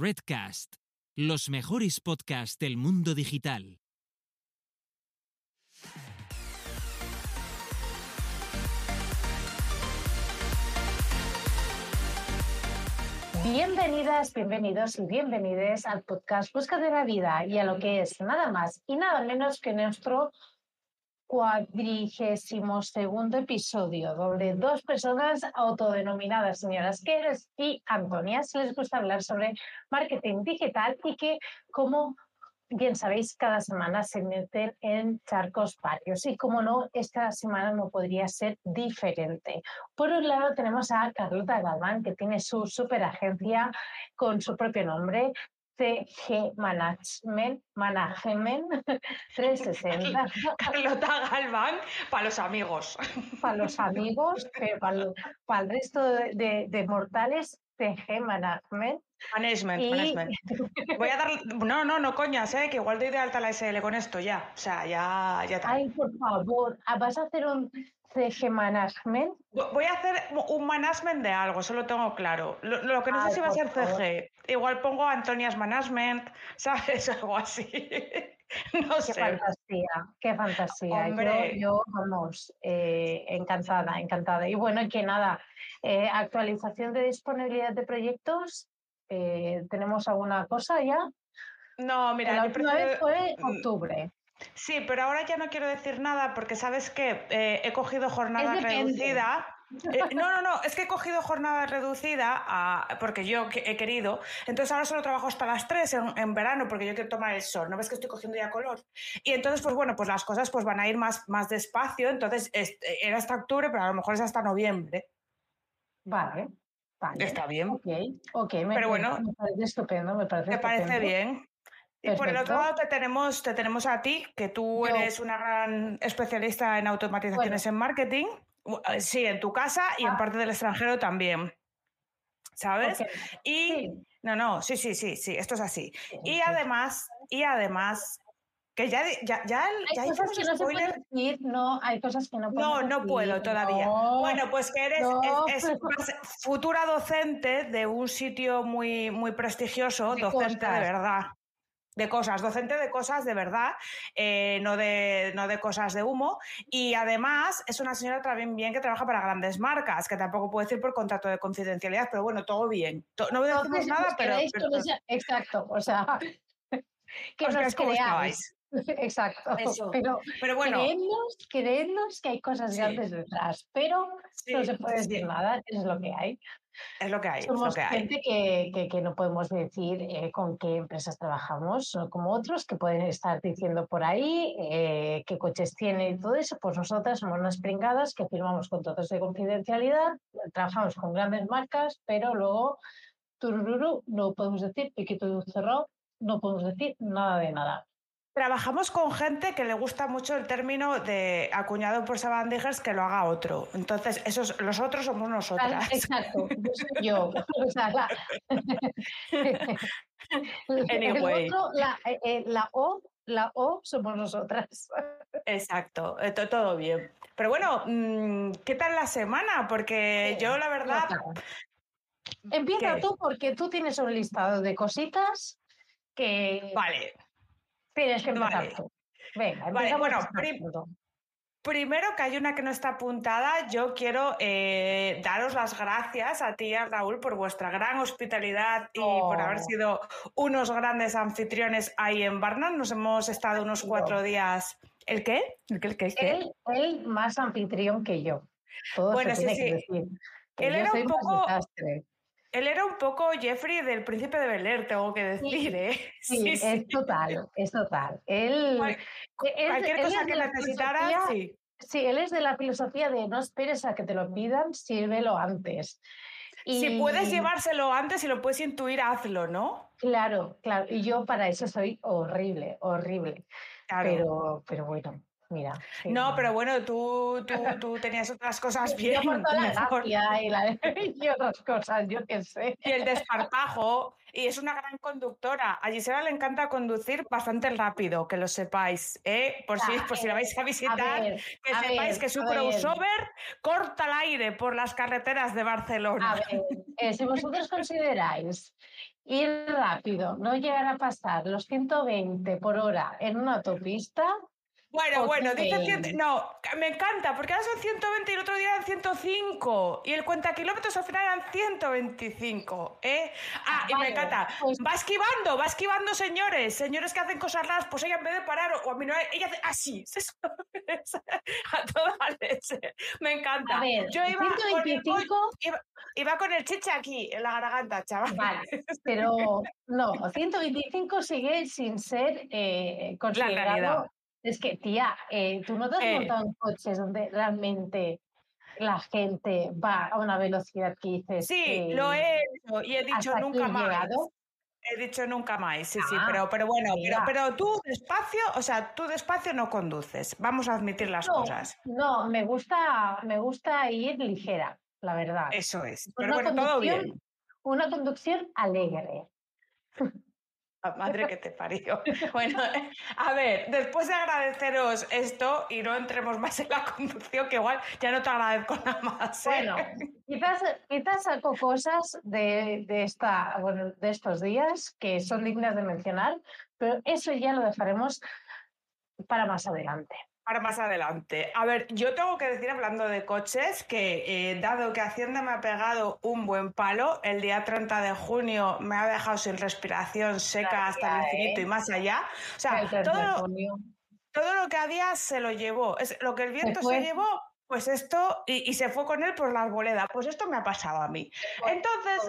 Redcast, los mejores podcasts del mundo digital. Bienvenidas, bienvenidos y bienvenides al podcast Busca de la Vida y a lo que es nada más y nada menos que nuestro cuadrigésimo segundo episodio, donde dos personas autodenominadas señoras Keres y Antonia se les gusta hablar sobre marketing digital y que, como bien sabéis, cada semana se meten en charcos varios. Y como no, esta semana no podría ser diferente. Por un lado tenemos a Carlota Galván, que tiene su super agencia con su propio nombre, CG Management, Management 360. Carlota Galván, para los amigos. Para los amigos, pero para, para el resto de, de mortales, CG Management. Management, Y- management. Voy a dar. No, no, no, coñas, ¿eh? que igual doy de alta la SL con esto ya. O sea, ya, ya. Ay, por favor, ah, ¿vas a hacer un CG Management? Voy a hacer un management de algo, eso lo tengo claro. Lo, lo que no Ay, sé si va a ser favor. CG. Igual pongo Antonias Management, ¿sabes? Algo así. No Qué sé. fantasía, qué fantasía. Yo, Hombre. yo, vamos, eh, encantada, encantada. Y bueno, y que nada, eh, actualización de disponibilidad de proyectos. eh, ¿Tenemos alguna cosa ya? No, mira, la yo última vez prefiero- fue Mm, octubre. Sí, pero ahora ya no quiero decir nada porque sabes que eh, he cogido jornada reducida. Eh, no, no, no, es que he cogido jornada reducida a- porque yo que- he querido. Entonces ahora solo trabajo hasta las 3 en, en verano porque yo quiero tomar el sol. ¿No ves que estoy cogiendo ya color? Y entonces, pues bueno, pues las cosas pues van a ir más, más despacio. Entonces es- era hasta octubre, pero a lo mejor es hasta noviembre. Vale, vale. Está bien. Ok, ok. Me, Pero bueno, me parece estupendo, me parece ¿Te parece estupendo. bien? Y por el otro lado te tenemos, te tenemos a ti, que tú Yo. eres una gran especialista en automatizaciones en marketing. Eh, Sí, en tu casa y en Ah. parte del extranjero también. ¿Sabes? Ok, Y sí. no, no, sí, sí, sí, sí, esto es así. Y Sí. además, y además, que ya, ya, ya, ya Hay cosas hicimos que no se pueden decir, no, hay cosas que no No, podemos no decir, puedo todavía. no. Bueno, pues que eres no, es- es- futura docente de un sitio muy, muy prestigioso, docente de cosas. verdad. De cosas, docente de cosas de verdad, eh, no, de, no de cosas de humo. Y además es una señora también bien que trabaja para grandes marcas, que tampoco puedo decir por contrato de confidencialidad, pero bueno, todo bien. To- No decimos Entonces, nada, os pero, exacto, o sea, que os nos creáis. Exacto, Eso. pero Pero bueno, creednos, creednos que hay cosas Sí. grandes detrás, pero sí, no se puede sí, decir nada, es lo que hay. Es lo que hay. es lo Somos que hay. gente que, que- que no podemos decir eh, con qué empresas trabajamos, no como otros que pueden estar diciendo por ahí eh, qué coches tienen y todo eso. Pues nosotras somos unas pringadas que firmamos contratos de confidencialidad, trabajamos con grandes marcas, pero luego turururu, no podemos decir piquito cerrado, no podemos decir nada de nada. Trabajamos con gente que le gusta mucho el término de acuñado por Sabandijers que lo haga otro. Entonces, esos, los otros somos nosotras. Exacto, yo soy yo. O sea, la, el Anyway. otro, la, eh, eh, la O, la O somos nosotras. Exacto, eh, to- todo bien. Pero bueno, mm, ¿qué tal la semana? Porque Sí, yo la verdad, Empieza ¿Qué? tú porque tú tienes un listado de cositas que vale, tienes que empezar vale. tú. Venga, Vale, empezamos bueno, esta prim- foto. primero que hay una que no está apuntada, yo quiero eh, daros las gracias a ti y a Raúl por vuestra gran hospitalidad y por haber Oh. sido unos grandes anfitriones ahí en Barna. Nos hemos estado unos cuatro días. ¿El qué? ¿El qué? ¿El qué? ¿El qué? Él, él más anfitrión que yo. Todo Bueno, se sí, tiene sí. que decir. Que Él yo era un poco- desastre. Él era un poco Jeffrey del Príncipe de Bel Air, tengo que decir, ¿eh? Sí, es total, es total. Él, él- Cualquier cosa que filosofía- sí. Sí, él es de la filosofía de no esperes a que te lo pidan, sírvelo antes. Si puedes llevárselo antes y lo puedes intuir, hazlo, ¿no? Claro, claro. Y yo para eso soy horrible, horrible. Claro. Pero, pero bueno. Mira. sí, No, mira. pero bueno, tú, tú, tú tenías otras cosas bien. Yo por toda la gracia y, la- y otras cosas, yo qué sé. Y el desparpajo. Y es una gran conductora. A Gisela le encanta conducir bastante rápido, que lo sepáis. ¿eh? Por, si, por si la vais a A visitar, ver, que a sepáis ver, que su a ver. crossover corta el aire por las carreteras de Barcelona. A ver, eh, si vosotros consideráis ir rápido, no llegar a pasar los 120 por hora en una autopista, Bueno, bueno, dice no, me encanta, porque ahora son 120 y el otro día eran 105. Y el cuenta kilómetros al final eran 125. ¿eh? Ah, y me encanta. pues- Va esquivando, va esquivando señores, señores que hacen cosas raras, pues ella en vez de parar o a mí no, ella hace así, a toda leche. Me encanta. a ver, Yo iba con, el, co- 125, iba, iba con el chiche aquí, en la garganta, chaval. vale, pero no, 125 sigue sin ser eh, considerado. Es que, tía, eh, tú no te has Eh. montado en coches donde realmente la gente va a una velocidad que dices. Sí, lo he hecho y he dicho nunca más. llegado. He dicho nunca más, sí, sí, Ah, pero, pero bueno, pero, mira. pero tú despacio, o sea, tú despacio no conduces, vamos a admitir las No, cosas. no, me gusta, me gusta ir ligera, la verdad. Eso es, Una pero bueno, todo bien. Una conducción alegre. La madre que te parió. Bueno, a ver, después de agradeceros esto y no entremos más en la conducción, que igual ya no te agradezco nada más. ¿eh? Bueno, quizás, quizás saco cosas de, de, esta, bueno, de estos días que son dignas de mencionar, pero eso ya lo dejaremos para más adelante. Para más adelante. A ver, yo tengo que decir, hablando de coches, que eh, dado que Hacienda me ha pegado un buen palo, el día 30 de junio me ha dejado sin respiración seca hasta el infinito ¿eh? y más allá. O sea, El 30 todo todo lo que había se lo llevó. Es, lo que el viento se, llevó, pues esto, y, y se fue con él por la arboleda. Pues esto me ha pasado a mí. Entonces,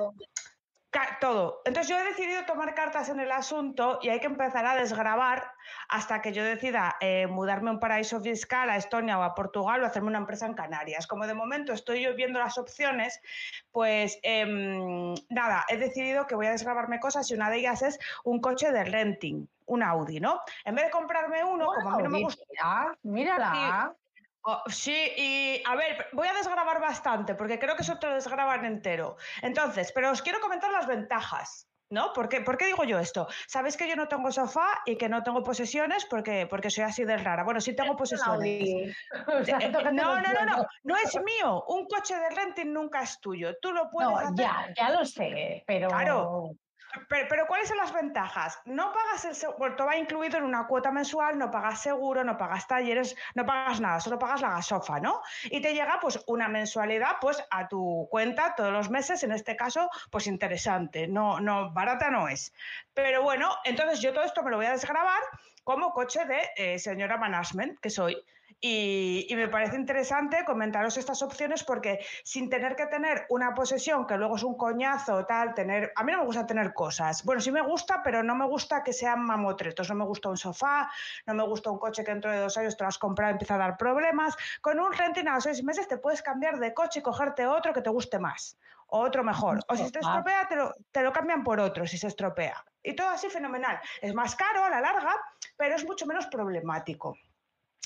todo. Entonces yo he decidido tomar cartas en el asunto y hay que empezar a desgravar hasta que yo decida eh, mudarme a un paraíso fiscal, a Estonia o a Portugal o hacerme una empresa en Canarias. Como de momento estoy yo viendo las opciones, pues em, nada, he decidido que voy a desgravarme cosas y una de ellas es un coche de renting, un Audi, ¿no? En vez de comprarme uno, como a mí no me gusta... mira, mírala. Oh, sí, y a ver, voy a desgrabar bastante porque creo que eso te lo desgraban entero. Entonces, pero os quiero comentar las ventajas. ¿No? ¿Por qué, ¿Por qué digo yo esto? Sabéis que yo no tengo sofá y que no tengo posesiones porque, porque soy así de rara. Bueno, sí tengo posesiones. Eh, no, no, no, no, no es mío. Un coche de renting nunca es tuyo. Tú lo puedes No, hacer. ya, ya lo sé, pero Claro. Pero, ¿cuáles son las ventajas? No pagas el seguro, todo va incluido en una cuota mensual, no pagas seguro, no pagas talleres, no pagas nada, solo pagas la gasofa, ¿no? Y te llega pues una mensualidad pues a tu cuenta todos los meses, en este caso pues interesante, no, no, barata no es. Pero bueno, entonces yo todo esto me lo voy a desgrabar como coche de eh, señora management que soy. Y, y me parece interesante comentaros estas opciones porque sin tener que tener una posesión que luego es un coñazo, tal, tener. A mí no me gusta tener cosas. Bueno, sí me gusta, pero no me gusta que sean mamotretos. No me gusta un sofá, no me gusta un coche que dentro de dos años te lo has comprado y empieza a dar problemas. Con un renting a los seis meses te puedes cambiar de coche y cogerte otro que te guste más. O otro mejor. O si se te sofá. estropea, te lo, te lo cambian por otro si se estropea. Y todo así fenomenal. Es más caro a la larga, pero es mucho menos problemático.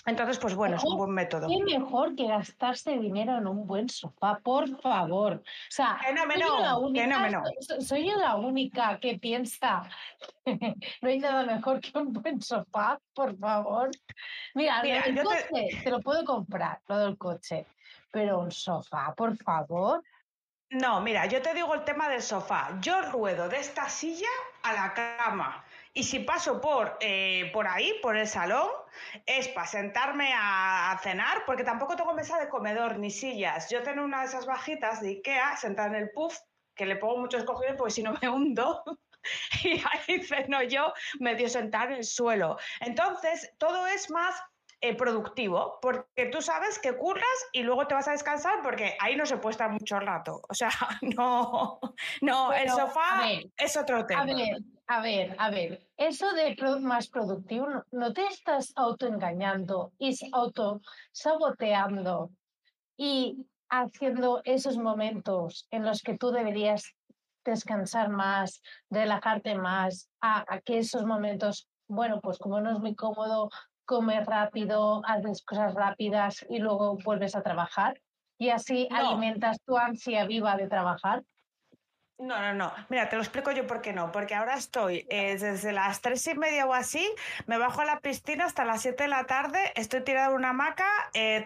Entonces, pues bueno, es un buen método. qué mejor que gastarse dinero en un buen sofá, por favor. O sea, soy yo la única, no me no. so- soy yo la única que piensa no hay nada mejor que un buen sofá, por favor. Mira, del yo te- coche te lo puedo comprar, lo del coche, pero un sofá, por favor. No, mira, yo te digo el tema del sofá. Yo ruedo de esta silla a la cama. Y si paso por, eh, por ahí, por el salón, es para sentarme a, a cenar, porque tampoco tengo mesa de comedor ni sillas. Yo tengo una de esas bajitas de Ikea sentada en el puff, que le pongo muchos cojines porque si no me hundo. Y ahí ceno yo medio sentar en el suelo. Entonces, todo es más eh, productivo, porque tú sabes que curras y luego te vas a descansar porque ahí no se puede estar mucho rato. O sea, no, no, el sofá ver, es otro tema. A ver, a ver, a ver. Eso de más productivo, no, te estás autoengañando y autosaboteando y haciendo esos momentos en los que tú deberías descansar más, relajarte más, a, a que esos momentos, bueno, pues como no es muy cómodo, comes rápido, haces cosas rápidas y luego vuelves a trabajar y así alimentas tu ansia viva de trabajar. No, no, no. Mira, te lo explico yo por qué no. Porque ahora estoy eh, desde las tres y media o así, me bajo a la piscina hasta las siete de la tarde, estoy tirada en una hamaca eh,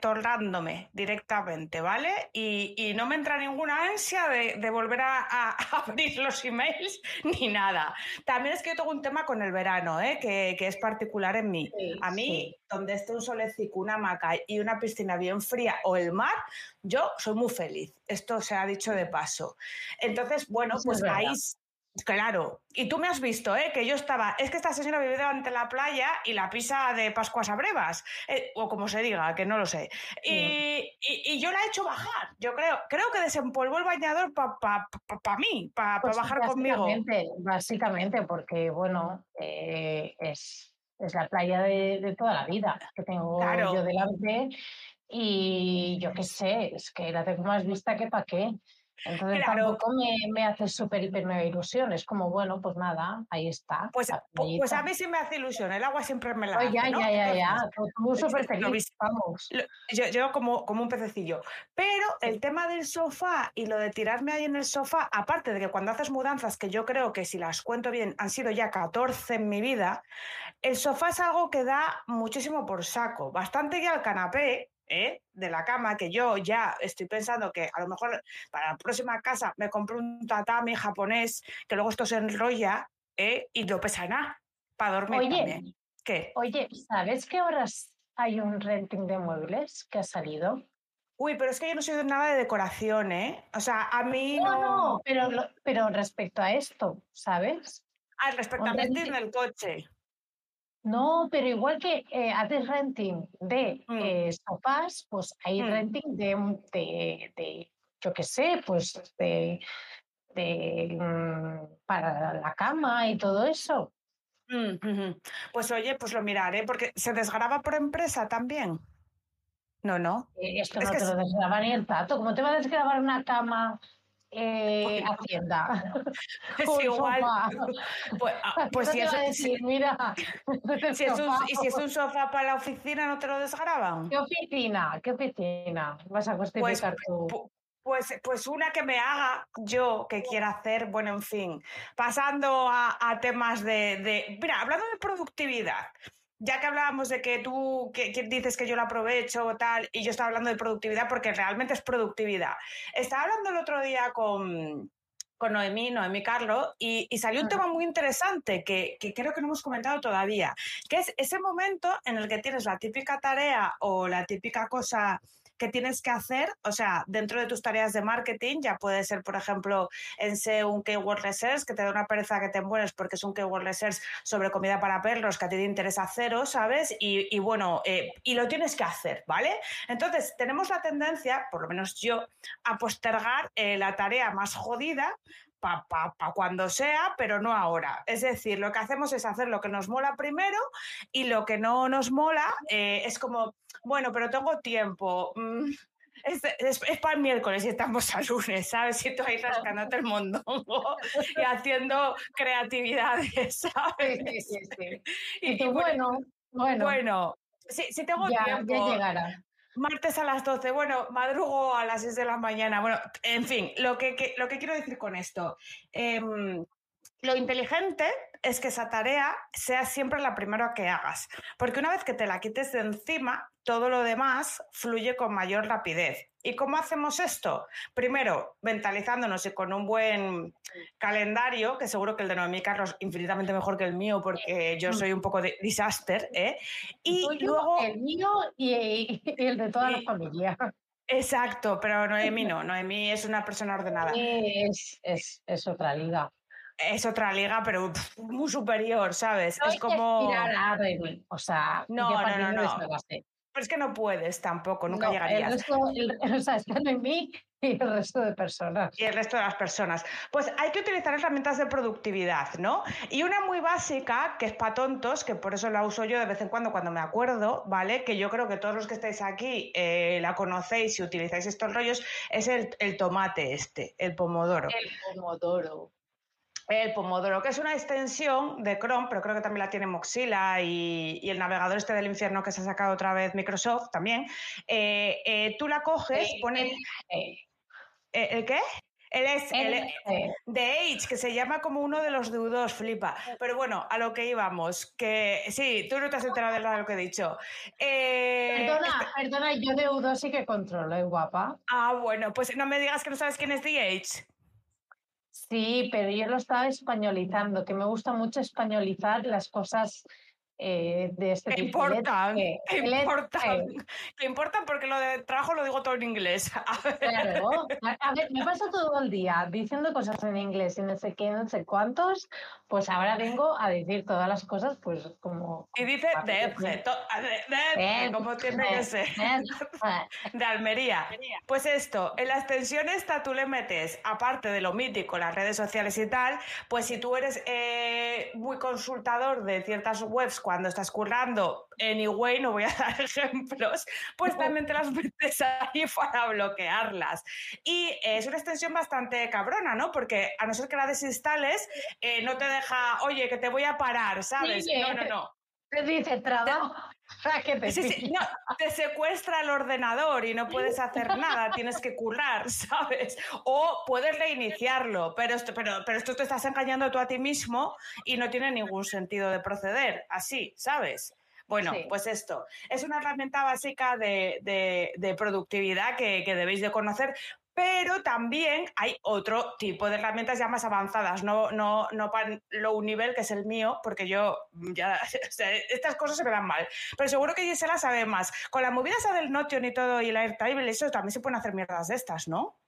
directamente, ¿vale? Y, no me entra ninguna ansia de, volver a, abrir los emails ni nada. También es que yo tengo un tema con el verano, ¿eh? que, es particular en mí. a mí, donde esté un solecico, una hamaca y una piscina bien fría o el mar, yo soy muy feliz. Esto se ha dicho de paso. Entonces, bueno, pues ahí, claro. Y tú me has visto, ¿eh? Que yo estaba, es que esta señora vive delante de la playa y la pisa de Pascuas a Brevas, eh, o como se diga, que no lo sé. Y, yo la he hecho bajar, yo creo, creo que desempolvó el bañador para pa, mí, para pues bajar conmigo. Básicamente, porque, bueno, eh, es, es, la playa de, toda la vida que tengo yo delante. Y yo qué sé, es que la tengo más vista que para qué. Entonces tampoco me, hace súper, hiper, mega ilusión. Es como, bueno, pues nada, ahí está. Pues, pues a mí sí me hace ilusión. El agua siempre me la hace, ya, ya, ya, ya. Tú súper feliz, vamos. Yo, como, como un pececillo. Pero el tema del sofá y lo de tirarme ahí en el sofá, aparte de que cuando haces mudanzas, que yo creo que si las cuento bien, han sido ya 14 en mi vida, el sofá es algo que da muchísimo por saco. Bastante ya al canapé, ¿eh? de la cama, que yo ya estoy pensando que a lo mejor para la próxima casa me compro un tatami japonés, que luego esto se enrolla ¿eh? y no pesa nada para dormir oye, también. ¿Qué? Oye, ¿sabes qué horas hay un renting de muebles que ha salido? Uy, pero es que yo no soy de nada de decoración, ¿eh? O sea, a mí no... No, pero, pero respecto a esto, ¿sabes? Ah, respecto al renting del coche. No, pero igual que eh, haces renting de mm. eh, sofás, pues hay mm. renting de, de, yo qué sé, pues de, mm, para la cama y todo eso. Pues oye, pues lo miraré, porque se desgraba por empresa también. No, no. Eh, esto no te lo desgraba ni el tato. ¿Cómo te va a desgrabar una cama eh, Hacienda. Es igual. Pues, pues si, decir, mira, si es un, y si es un sofá para la oficina, ¿no te lo desgraban? ¿Qué oficina? ¿Qué oficina? Vas a justificar pues, tú. Pues, pues una que me haga yo que quiera hacer, bueno, en fin, pasando a, a temas de, de, Mira, hablando de productividad, ya que hablábamos de que tú que, dices que yo lo aprovecho o tal, y yo estaba hablando de productividad porque realmente es productividad. Estaba hablando el otro día con, con Noemí, Noemí Carlo, y, salió un tema muy interesante que, que, creo que no hemos comentado todavía, que es ese momento en el que tienes la típica tarea o la típica cosa que tienes que hacer, o sea, dentro de tus tareas de marketing, ya puede ser, por ejemplo, en ser un keyword research, que te da una pereza que te mueres porque es un keyword research sobre comida para perros, que a ti te interesa cero, ¿sabes? Y, bueno, eh, y lo tienes que hacer, ¿vale? Entonces, tenemos la tendencia, por lo menos yo, a postergar eh, la tarea más jodida para pa, cuando sea, pero no ahora. Es decir, lo que hacemos es hacer lo que nos mola primero y lo que no nos mola eh, es como, bueno, pero tengo tiempo. Mm, es, para el miércoles y estamos al lunes, ¿sabes? Y tú ahí rascándote el mundo y haciendo creatividades, ¿sabes? Sí, sí, sí. Y, bueno, bueno. Bueno, si, tengo tiempo. Ya llegará martes a las 12, bueno, madrugo a las 6 de la mañana, bueno, en fin, lo que, lo que quiero decir con esto, em, lo inteligente es que esa tarea sea siempre la primera que hagas, porque una vez que te la quites de encima, todo lo demás fluye con mayor rapidez. ¿Y cómo hacemos esto? Primero, mentalizándonos y con un buen calendario, que seguro que el de Noemí Carlos infinitamente mejor que el mío, porque yo soy un poco de disaster, ¿eh? Y luego... El mío y, el de toda la familia. Exacto, pero Noemí no, Noemí es una persona ordenada. Es, es, es otra liga es otra liga, pero muy superior, ¿sabes? es como. o sea, no, no, no, no. Pero es que no puedes tampoco, nunca llegarías. El resto, el, o sea, están en mí y el resto de personas. Y el resto de las personas. Pues hay que utilizar herramientas de productividad, ¿no? Y una muy básica, que es para tontos, que por eso la uso yo de vez en cuando cuando me acuerdo, ¿vale? Que yo creo que todos los que estáis aquí eh, la conocéis y utilizáis estos rollos, es el, el tomate este, el pomodoro. El pomodoro. El Pomodoro, que es una extensión de Chrome, pero creo que también la tiene Mozilla y, y el navegador este del infierno que se ha sacado otra vez Microsoft también. Eh, eh, tú la coges, pones... Eh, ¿El qué? Él es de Age, que se llama como uno de los deudos, flipa. Pero bueno, a lo que íbamos, que sí, tú no te has enterado de nada de lo que he dicho. Eh, Perdona, perdona, yo de U2 sí que controlo, ¿eh, guapa? Ah, bueno, pues no me digas que no sabes quién es The Age. Sí, pero yo lo estaba españolizando, que me gusta mucho españolizar las cosas eh, de este ¿Qué tipo. importan? Eh, ¿Qué el- importan? eh, ¿Qué importan? Porque lo de trabajo lo digo todo en inglés. A ver. Claro, a ver, me paso todo el día diciendo cosas en inglés y no sé qué, no sé cuántos, pues ahora vengo a decir todas las cosas, pues como... Y dice DF, como tiene que ser. de Almería. Pues esto, en la extensión esta tú le metes, aparte de lo mítico, las redes sociales y tal, pues si tú eres eh, muy consultador de ciertas webs cuando estás currando, anyway, no voy a dar ejemplos, pues también te las metes ahí para bloquearlas. Y eh, es una extensión bastante cabrona, ¿no? Porque a no ser que la desinstales, eh, no te deja, oye, que te voy a parar, ¿sabes? Sí, No, eh. no, no. Te dice trabajo. ¿Para qué te Sí, sí, no, te secuestra el ordenador y no puedes hacer nada, tienes que currar, ¿sabes? O puedes reiniciarlo, pero esto, pero, pero esto te estás engañando tú a ti mismo y no tiene ningún sentido de proceder así, ¿sabes? Bueno, Sí. pues esto es una herramienta básica de, de- de productividad que, que debéis de conocer, pero también hay otro tipo de herramientas ya más avanzadas, no, no, no para low nivel, que es el mío, porque yo ya, estas cosas se me dan mal. Pero seguro que Gisela sabe más. Con la movida esa del Notion y todo y el Airtable, eso también se pueden hacer mierdas de estas, ¿no?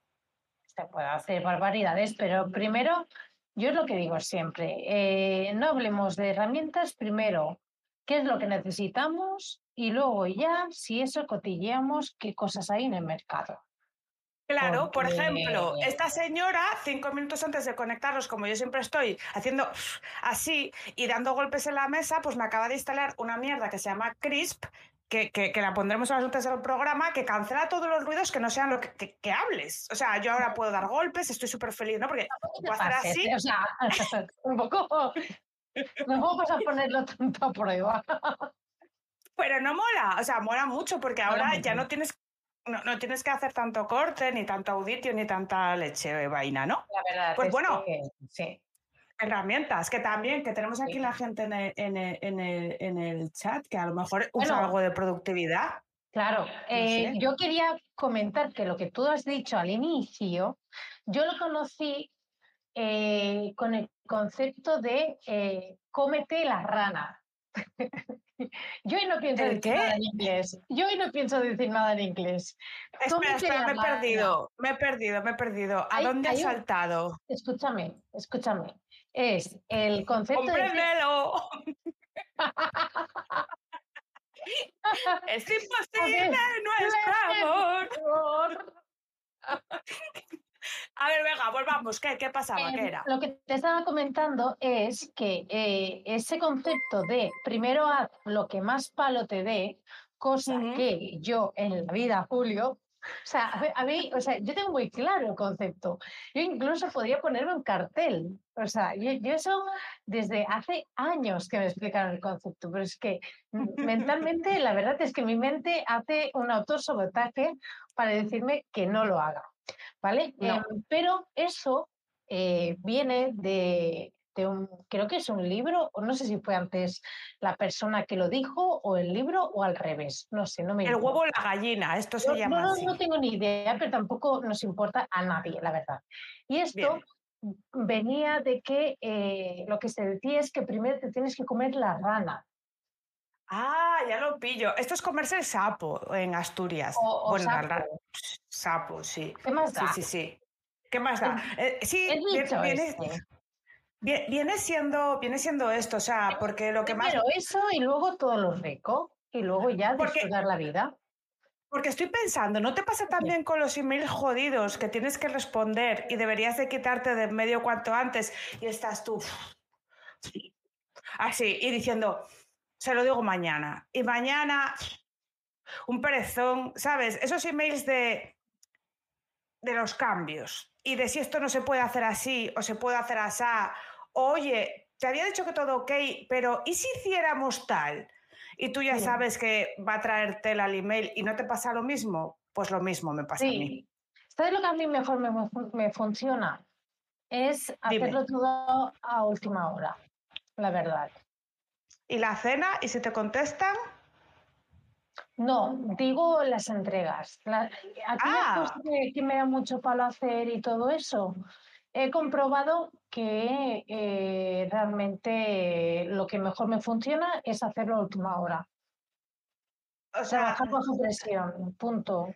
Se puede hacer barbaridades, pero primero, yo es lo que digo siempre, eh, no hablemos de herramientas, primero, qué es lo que necesitamos y luego ya, si eso cotilleamos, qué cosas hay en el mercado. Claro, por ejemplo, esta señora, cinco minutos antes de conectarlos, como yo siempre estoy haciendo así y dando golpes en la mesa, pues me acaba de instalar una mierda que se llama Crisp, que, que- que la pondremos a las notas del programa, que cancela todos los ruidos que no sean lo que, que- que hables. O sea, yo ahora puedo dar golpes, estoy súper feliz, ¿no? Porque puedo hacer Pases, así, O sea, un poco... No vamos a ponerlo tanto a prueba. pero no mola. O sea, mola mucho porque Mola ahora mucho. ya no tienes, no, no tienes que hacer tanto corte, ni tanto auditio, ni tanta leche de vaina, ¿no? La verdad Pues es bueno. que sí. herramientas, que también, que tenemos aquí Sí. la gente en el, en el- en el- en el chat que a lo mejor usa algo de productividad. Claro, eh, sé. yo quería comentar que lo que tú has dicho al inicio, yo lo conocí eh, con el concepto de eh, cómete la rana. yo hoy no pienso ¿El decir qué? nada en inglés. Yo hoy no pienso decir nada en inglés. Espera, espera, me he perdido, me he perdido, me he perdido. ¿A Hay- dónde has un- saltado? Escúchame, escúchame. Es el concepto de... ¡Compréndelo! es imposible nuestro amor. A ver, venga, volvamos. ¿Qué, qué pasaba? Eh, ¿Qué era? Lo que te estaba comentando es que eh, ese concepto de primero haz lo que más palo te dé, cosa que yo en la vida, Julio, o sea, a mí, o sea, yo tengo muy claro el concepto. Yo incluso podría ponerlo en cartel. O sea, yo, yo eso desde hace años que me explicaron el concepto, pero es que mentalmente la verdad es que mi mente hace un autosabotaje para decirme que no lo haga. ¿Vale? No. Em, pero eso eh, viene de, de un, creo que es un libro, o no sé si fue antes la persona que lo dijo, o el libro, o al revés. No sé, no me El importa. huevo o la gallina, esto se Yo- llama no, no, así. no tengo ni idea, pero tampoco nos importa a nadie, la verdad. Y esto venía de que eh, lo que se decía es que primero te tienes que comer la rana. Ah, ya lo pillo. Esto es comerse el sapo en Asturias. O, o bueno, la sapo. sapo, sí. ¿Qué más Sí, da? sí, sí. ¿Qué más da? Eh, sí, viene, este. vi- viene siendo, viene siendo esto, o sea, porque lo que más... Primero eso y luego todo lo rico. Y luego ya disfrutar la vida. Porque estoy pensando, ¿no te pasa también con los emails jodidos que tienes que responder y deberías de quitarte de en medio cuanto antes y estás tú así y diciendo, se lo digo mañana y mañana un perezón, ¿sabes? Esos emails de, de los cambios y de si esto no se puede hacer así o se puede hacer así oye, te había dicho que todo ok, pero ¿y si hiciéramos tal? Y tú ya Sí. sabes que va a traerte el email y no te pasa lo mismo, pues lo mismo me pasa a mí. Sí. ¿Sabes lo que a mí mejor me, me funciona? Es Dime. hacerlo todo a última hora, la verdad. ¿Y la cena? ¿Y si te contestan? No, digo las entregas. La, Ah. que me da mucho palo hacer y todo eso, he comprobado que eh, realmente lo que mejor me funciona es hacerlo a última hora. O sea, Trabajar bajo presión, punto.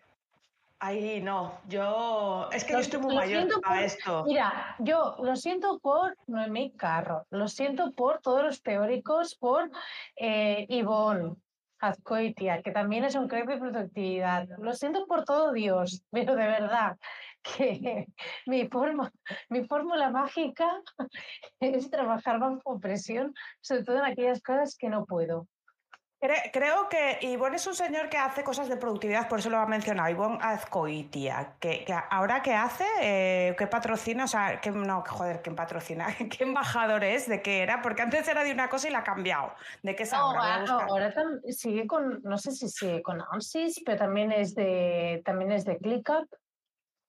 Ahí no. Yo. Es que Lo- yo estoy muy mayor para esto. Mira, yo lo siento por Noemí Carro, lo siento por todos los teóricos, por eh, Ivonne Azcoitia, que también es un crepe de productividad. Lo siento por todo Dios, pero de verdad que mi, forma, mi fórmula mágica es trabajar bajo presión, sobre todo en aquellas cosas que no puedo. Cre- Creo que Ivonne es un señor que hace cosas de productividad, por eso lo ha mencionado, Ivonne Azcoitia, que, que ahora qué hace, Eh, qué patrocina, o sea, que, no, joder, ¿quién patrocina? ¿Qué embajador es? ¿De qué era? Porque antes era de una cosa y la ha cambiado. ¿De qué es No, ahora? Buscar. ahora sigue con, no sé si sigue con ANSYS, pero también es de, también es de ClickUp.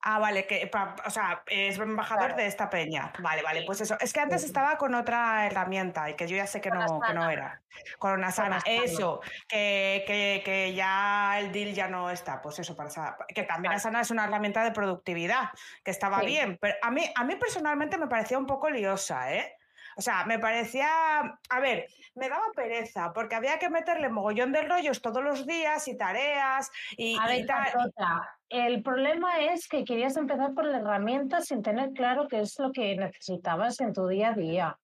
Ah, vale, que, pa- o sea, es embajador Claro. de esta peña. Vale, vale, pues eso. Es que antes estaba con otra herramienta y que yo ya sé que Con no, que no era. Con una sana. Eso, que, que, que ya el deal ya no está. Pues eso, para esa- que también Vale. Asana es una herramienta de productividad, que estaba Sí. bien. Pero a mí, a mí personalmente me parecía un poco liosa, ¿eh? O sea, me parecía, a ver, me daba pereza, porque había que meterle mogollón de rollos todos los días y tareas y, A y ver, tal. El problema es que querías empezar por la herramienta sin tener claro qué es lo que necesitabas en tu día a día.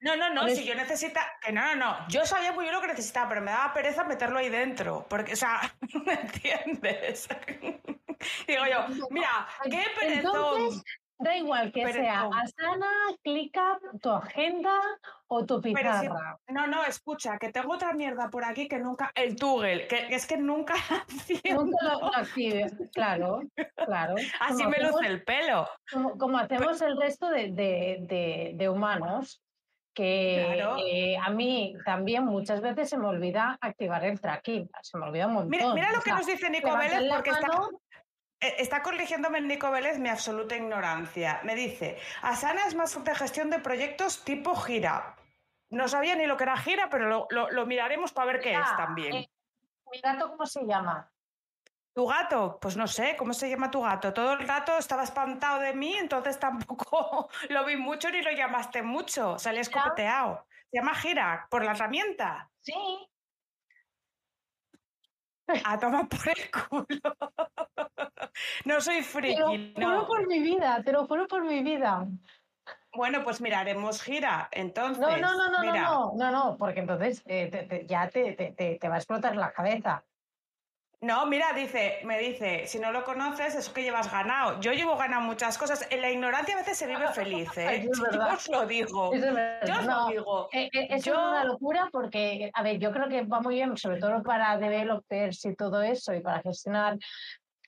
No, no, no, si yo necesitaba, que no, no, no, yo sabía muy bien lo que necesitaba, pero me daba pereza meterlo ahí dentro, porque, o sea, ¿me entiendes? Digo yo, mira, qué perezón. Entonces, da igual que sea Perezón. Asana, ClickUp, tu agenda o tu Pero si- pizarra. no, no, escucha, que tengo otra mierda por aquí que nunca, el Tugel, que, que es que nunca Nunca lo, actives, claro, claro. Así Como me hacemos- luce el pelo. como, como hacemos el resto de, de- de- de humanos, que Claro. eh, a mí también muchas veces se me olvida activar el tracking, se me olvida un montón. Mira, mira o lo que nos dice Nico Vélez, porque está, mano, está corrigiéndome Nico Vélez mi absoluta ignorancia. Me dice, Asana es más de gestión de proyectos tipo gira. No sabía ni lo que era gira, pero lo, lo- lo miraremos para ver qué es también. eh, mi gato, ¿cómo se llama? ¿Tu gato? Pues no sé, ¿cómo se llama tu gato? Todo el rato estaba espantado de mí, entonces tampoco lo vi mucho ni lo llamaste mucho. Salía escopeteado. Se llama gira, por la herramienta. Sí, A tomar por el culo. No soy te lo friki, juro no. por mi vida, te lo juro por mi vida. Bueno, pues miraremos gira, entonces. No, no, no, no, mira. no, no, no, porque entonces eh, te- te- ya te- te va a explotar la cabeza. No, mira, dice, me dice, si no lo conoces, es que llevas ganado. Yo llevo ganado muchas cosas. En la ignorancia a veces se vive feliz, ¿eh? Es Yo os lo digo. Es verdad. Yo os No, lo digo. Eh, eh, eso Yo- es una locura porque, a ver, yo creo que va muy bien, sobre todo para developers y todo eso, y para gestionar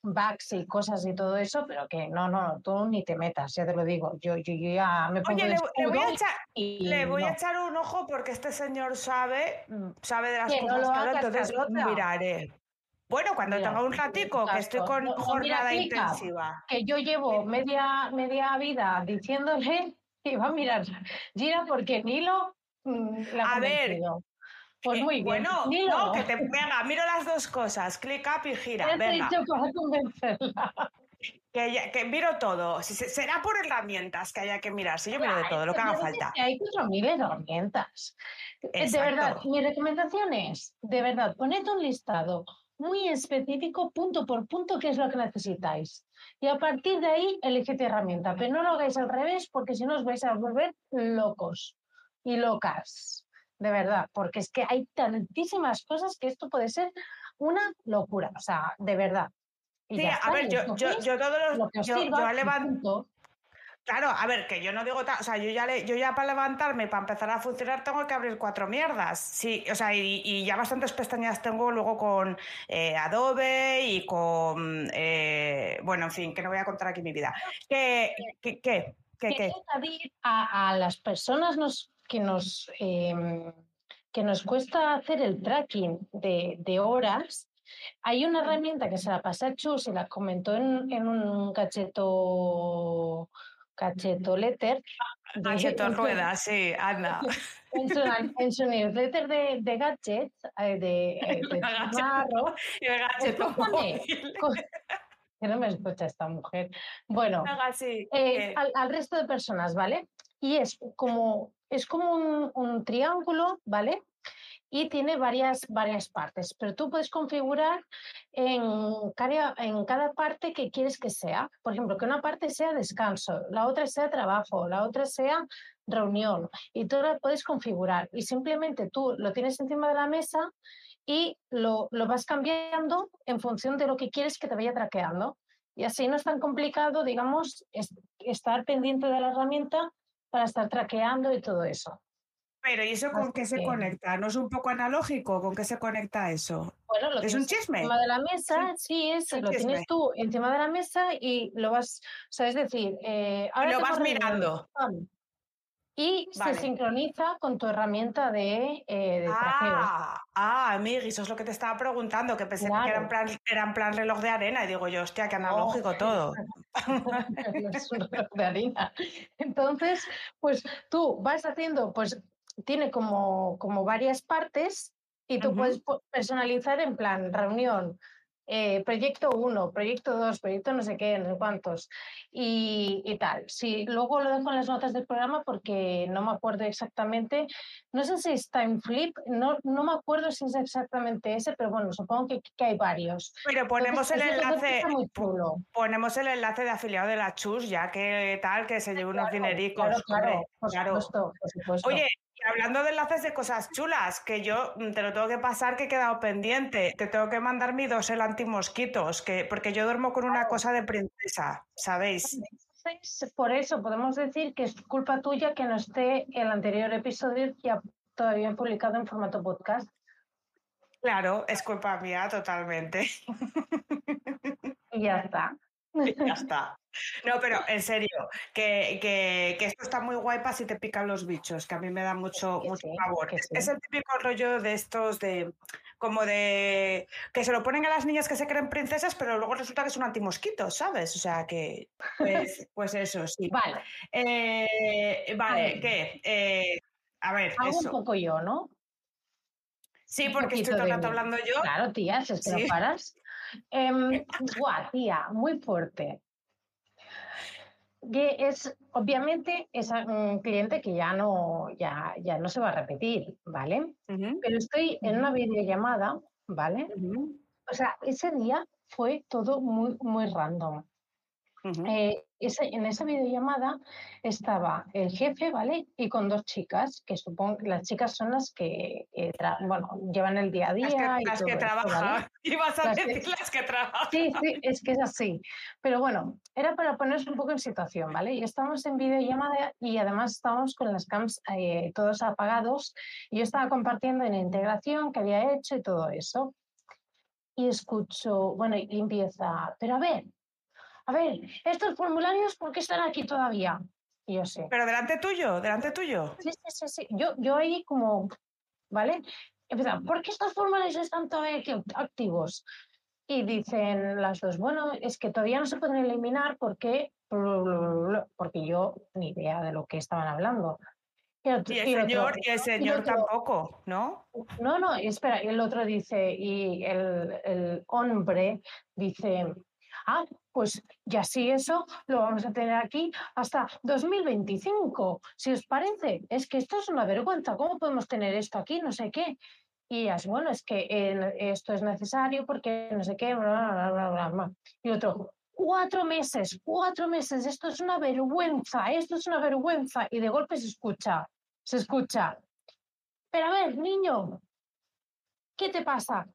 bugs y cosas y todo eso, pero que no, no, tú ni te metas, ya te lo digo. Yo, yo, yo ya me pongo Oye, le, le voy a echar, le voy a echar un ojo porque este señor sabe, mm, sabe de las Que no cosas lo hagas, entonces Carlota. miraré. Bueno, cuando Mira, tenga un ratico, que estoy con No, no, mira, jornada intensiva. Que yo llevo media, media vida diciéndole que va a mirar Gira porque Nilo mm, la A ver. Pues Eh, muy bien. Bueno, Nilo, no, que te venga, miro las dos cosas, click up y gira. ¿qué te he Venga, para convencerla? que, ya- que miro todo. Si será por herramientas que haya que mirar. Si yo miro de todo, lo que haga falta. que Hay 4.000 herramientas. De verdad, mi recomendación es, de verdad, poned un listado muy específico, punto por punto, qué es lo que necesitáis. Y a partir de ahí, elegid herramienta. Pero no lo hagáis al revés, porque si no os vais a volver locos y locas. De verdad, porque es que hay tantísimas cosas que esto puede ser una locura. O sea, de verdad. Y Sí, a ver, yo, yo, yo todos los. lo que os Yo, sirva yo a y levan- punto. Claro, a ver, que yo no digo tal, o sea, yo ya, le- yo ya para levantarme, para empezar a funcionar, tengo que abrir cuatro mierdas. Sí, o sea, y, y ya bastantes pestañas tengo luego con eh, Adobe y con, eh, bueno, en fin, que no voy a contar aquí mi vida. ¿Qué? ¿Qué? qué? ¿Qué, a, a las personas nos, que nos em, que nos cuesta hacer el tracking de, de horas, hay una herramienta que se la pasé a Chus y la comentó en, en un cacheto, cacheto letter. de- Cacheto su- rueda, sí, anda. En su, en su newsletter de, de gadgets, eh, de, eh, de. Marro, Y el gacheto pone- que no me escucha esta mujer. Bueno, eh, al, al resto de personas, ¿vale? Y es como, es como un, un triángulo, ¿vale? Y tiene varias, varias partes, pero tú puedes configurar en cada, en cada parte que quieres que sea. Por ejemplo, que una parte sea descanso, la otra sea trabajo, la otra sea reunión. Y tú la puedes configurar. Y simplemente tú lo tienes encima de la mesa y lo, lo vas cambiando en función de lo que quieres que te vaya traqueando. Y así no es tan complicado, digamos, es- estar pendiente de la herramienta para estar traqueando y todo eso. Pero ¿y eso con Así qué se que- conecta? ¿No es un poco analógico? ¿Con qué se conecta eso? Bueno, lo ¿Es un chisme? encima de la mesa, sí, es, lo chisme. tienes tú encima de la mesa y lo vas, o sea, es decir, eh, ahora lo vas mirando. Y Vale. se sincroniza con tu herramienta de, eh, de. Ah, ah, amigui, eso es lo que te estaba preguntando, que pensé que era en, plan, era en plan reloj de arena y digo yo, hostia, qué analógico todo. no es un reloj de harina. Entonces, pues tú vas haciendo, pues tiene como, como varias partes y tú puedes personalizar en plan reunión, eh, proyecto 1, proyecto 2, proyecto no sé qué, no sé cuántos y, y tal. Sí, luego lo dejo en las notas del programa porque no me acuerdo exactamente, no sé si es Time Flip, no, no me acuerdo si es exactamente ese, pero bueno, supongo que, que hay varios. Pero ponemos el Entonces, enlace, está muy chulo. ponemos el enlace de afiliado de la Chus, ya que tal, que se lleve unos dinericos. Claro, claro, por claro. supuesto, por supuesto. Oye, y hablando de enlaces de cosas chulas, que yo mm, te lo tengo que pasar que he quedado pendiente. Te tengo que mandar mi dosel antimosquitos, que, porque yo duermo con una cosa de princesa, ¿sabéis? Entonces, por eso podemos decir que es culpa tuya que no esté el anterior episodio ya todavía publicado en formato podcast. Claro, es culpa mía totalmente. Y ya está. Ya está. No, pero en serio, que, que- que esto está muy guay para si te pican los bichos, que a mí me da mucho, Que mucho sí, favor. Es, sí. es el típico rollo de estos de como de que se lo ponen a las niñas que se creen princesas, pero luego resulta que es un antimosquito, ¿sabes? O sea que pues, pues eso, sí. Vale, Eh, vale. ¿qué? Eh, a ver, hago un poco yo, ¿no? Sí, porque estoy todo el rato hablando yo. Claro, tía, si es que Sí. no paras. Buah, tía, muy fuerte. Que es, obviamente, es un cliente que ya no, ya, ya no se va a repetir, ¿vale? Pero estoy en una videollamada, ¿vale? O sea, ese día fue todo muy, muy random. Eh, ese- en esa videollamada estaba el jefe, ¿vale? Y con dos chicas, que supongo que las chicas son las que, eh, bueno, llevan el día a día. Las que, las que trabajan. ¿vale? Ibas a Las que- decir las que trabajan. Sí, sí, es que es así. Pero bueno, era para ponerse un poco en situación, ¿vale? Y estamos en videollamada y además estábamos con las cams eh, todos apagados. Y yo estaba compartiendo en la integración que había hecho y todo eso. Y escucho, bueno, y empieza, pero a ver, a ver, estos formularios, ¿por qué están aquí todavía? Y yo sé. Pero delante tuyo, delante tuyo. Sí, sí, sí, sí. Yo, yo ahí como, ¿vale? Empieza, ¿por qué estos formularios están todavía aquí activos? Y dicen las dos, bueno, es que todavía no se pueden eliminar porque, porque yo ni idea de lo que estaban hablando. Y el, Y el y el otro, señor, y el señor otro- tampoco, ¿no? no, no, espera, y el otro dice, y el, el hombre dice, ah, pues ya sí, eso lo vamos a tener aquí hasta 2025, si os parece. Es que esto es una vergüenza, ¿cómo podemos tener esto aquí? No sé qué. Y ellas, bueno, es que eh, esto es necesario porque no sé qué, bla, bla, bla. Y otro, cuatro meses, cuatro meses, esto es una vergüenza, esto es una vergüenza. Y de golpe se escucha, se escucha, pero a ver, niño, ¿qué te pasa?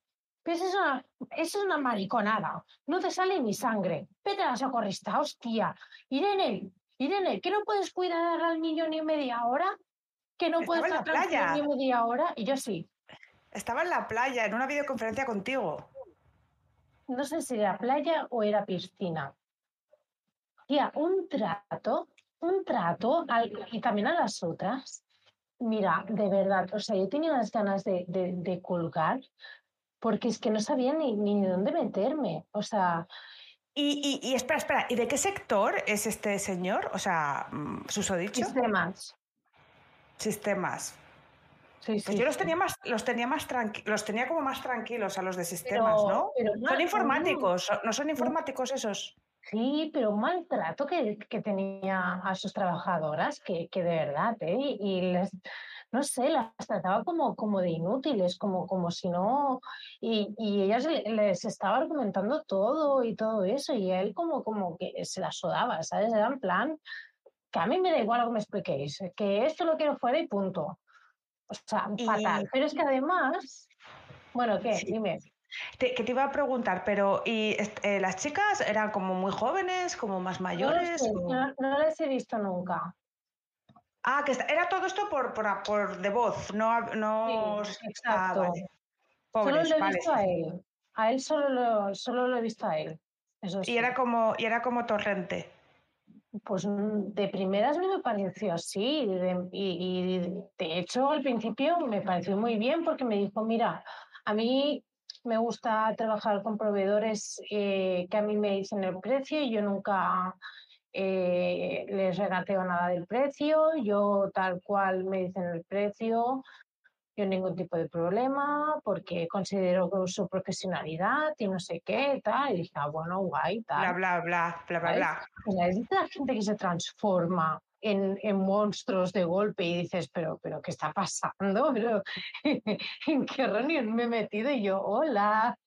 Pues eso es una, eso es una mariconada. No te sale ni sangre. Vete a la socorrista, hostia. Irene, Irene, ¿que no puedes cuidar al niño ni media hora? ¿Que no Estaba puedes estar ni media hora? Y yo sí. Estaba en la playa, en una videoconferencia contigo. No sé si era playa o era piscina. Tía, un trato un trato y también a las otras. Mira, de verdad, o sea, yo tenía unas ganas de, de, colgar porque es que no sabía ni, ni dónde meterme. O sea, y, y, espera, espera, ¿y de qué sector es este señor? O sea, mm, susodicho. Sistemas. Sistemas. Sí, pues yo los tenía más, los tenía más los tenía como más tranquilos a los de sistemas, ¿no? son informáticos, no son informáticos esos. Sí, pero un maltrato que, que tenía a sus trabajadoras, que, que de verdad, ¿eh? Y les, no sé, las trataba como, como de inútiles, como, como si no, y, y ellas les estaba argumentando todo y todo eso, y él como, como que se la sudaba, ¿sabes? Era en plan, que a mí me da igual lo que me expliquéis, que esto lo quiero fuera y punto. O sea, fatal. Pero es que además, bueno, ¿qué? Dime. Te, que te iba a preguntar, pero ¿y eh, las chicas eran como muy jóvenes, como más mayores? No, no, las he visto nunca. Ah, que era todo esto por, por, por de voz, no... no... Sí, ah, exacto. solo lo he visto a él. A él solo lo, solo lo he visto a él. Eso y, era como, y era como torrente. Pues mm, de primeras me pareció así. y, de hecho al principio me pareció muy bien porque me dijo, mira, a mí me gusta trabajar con proveedores eh, que a mí me dicen el precio y yo nunca eh, les regateo nada del precio, yo tal cual me dicen el precio, yo ningún tipo de problema porque considero su profesionalidad y no sé qué, tal. Y dije, ah, bueno, guay, tal. Bla, bla, bla, bla, bla, bla. es la gente que se transforma en, en, monstruos de golpe y dices, pero, pero ¿qué está pasando? Pero, ¿En qué reunión me he metido? Y yo, hola,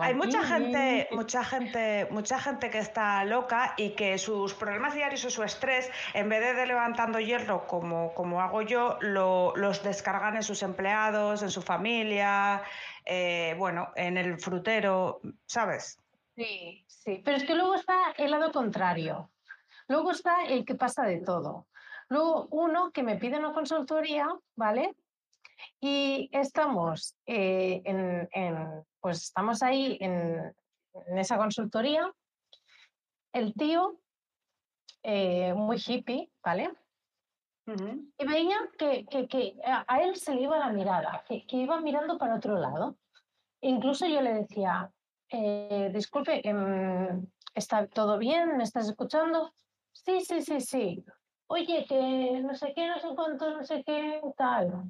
hay mucha gente, mucha gente, mucha gente que está loca y que sus problemas diarios o su estrés, en vez de, levantando hierro como, como hago yo, lo, los descargan en sus empleados, en su familia, eh, bueno, en el frutero, ¿sabes? Sí, sí. Pero es que luego está el lado contrario. Luego está el que pasa de todo. Luego uno que me pide una consultoría, ¿vale? Y estamos eh, en, pues estamos ahí en, esa consultoría. El tío, eh, muy hippie, ¿vale? Y veía que, a él se le iba la mirada, que, iba mirando para otro lado. Incluso yo le decía, eh, disculpe, em, ¿está todo bien? ¿Me estás escuchando? Sí, sí, sí, sí. Oye, que no sé qué, no sé cuánto, no sé qué, tal.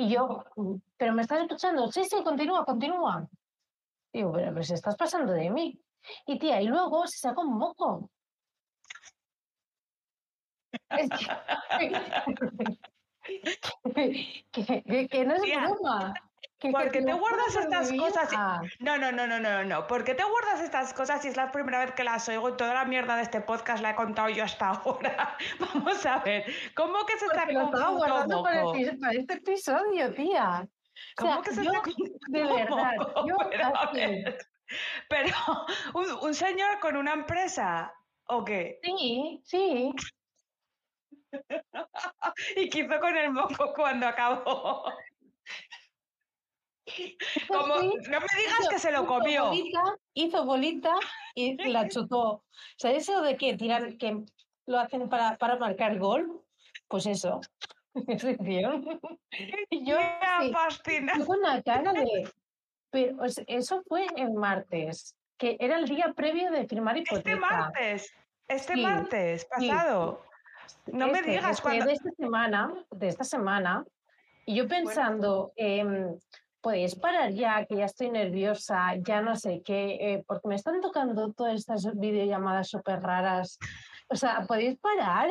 Y yo, ¿pero me estás escuchando? Sí, sí, continúa, continúa. Digo, pero, pero si estás pasando de mí. Y tía, y luego se saca un moco. que, que, no es broma. ¿Por qué te guardas estas cosas? No, no, no, no, no, no. ¿Por qué te guardas estas cosas si es la primera vez que las oigo y toda la mierda de este podcast la he contado yo hasta ahora? Vamos a ver. ¿Cómo que se está guardando para, para, este episodio, tía? ¿Cómo que se está De verdad, yo pero, pero ¿un, un señor con una empresa o qué? Sí, sí. ¿Y qué hizo con el moco cuando acabó? Como, no me digas que se lo comió. hizo bolita y la chutó. ¿Sabes eso de que tiran, que lo hacen para, para marcar gol? Pues eso. Yo me una cara de. Pero eso fue el martes, que era el día previo de firmar este hipoteca. Este martes, este martes pasado. No me este, digas cuándo. De esta semana, de esta semana, y yo pensando, podéis parar ya, que ya estoy nerviosa, ya no sé qué, eh, porque me están tocando todas estas videollamadas súper raras. O sea, podéis parar.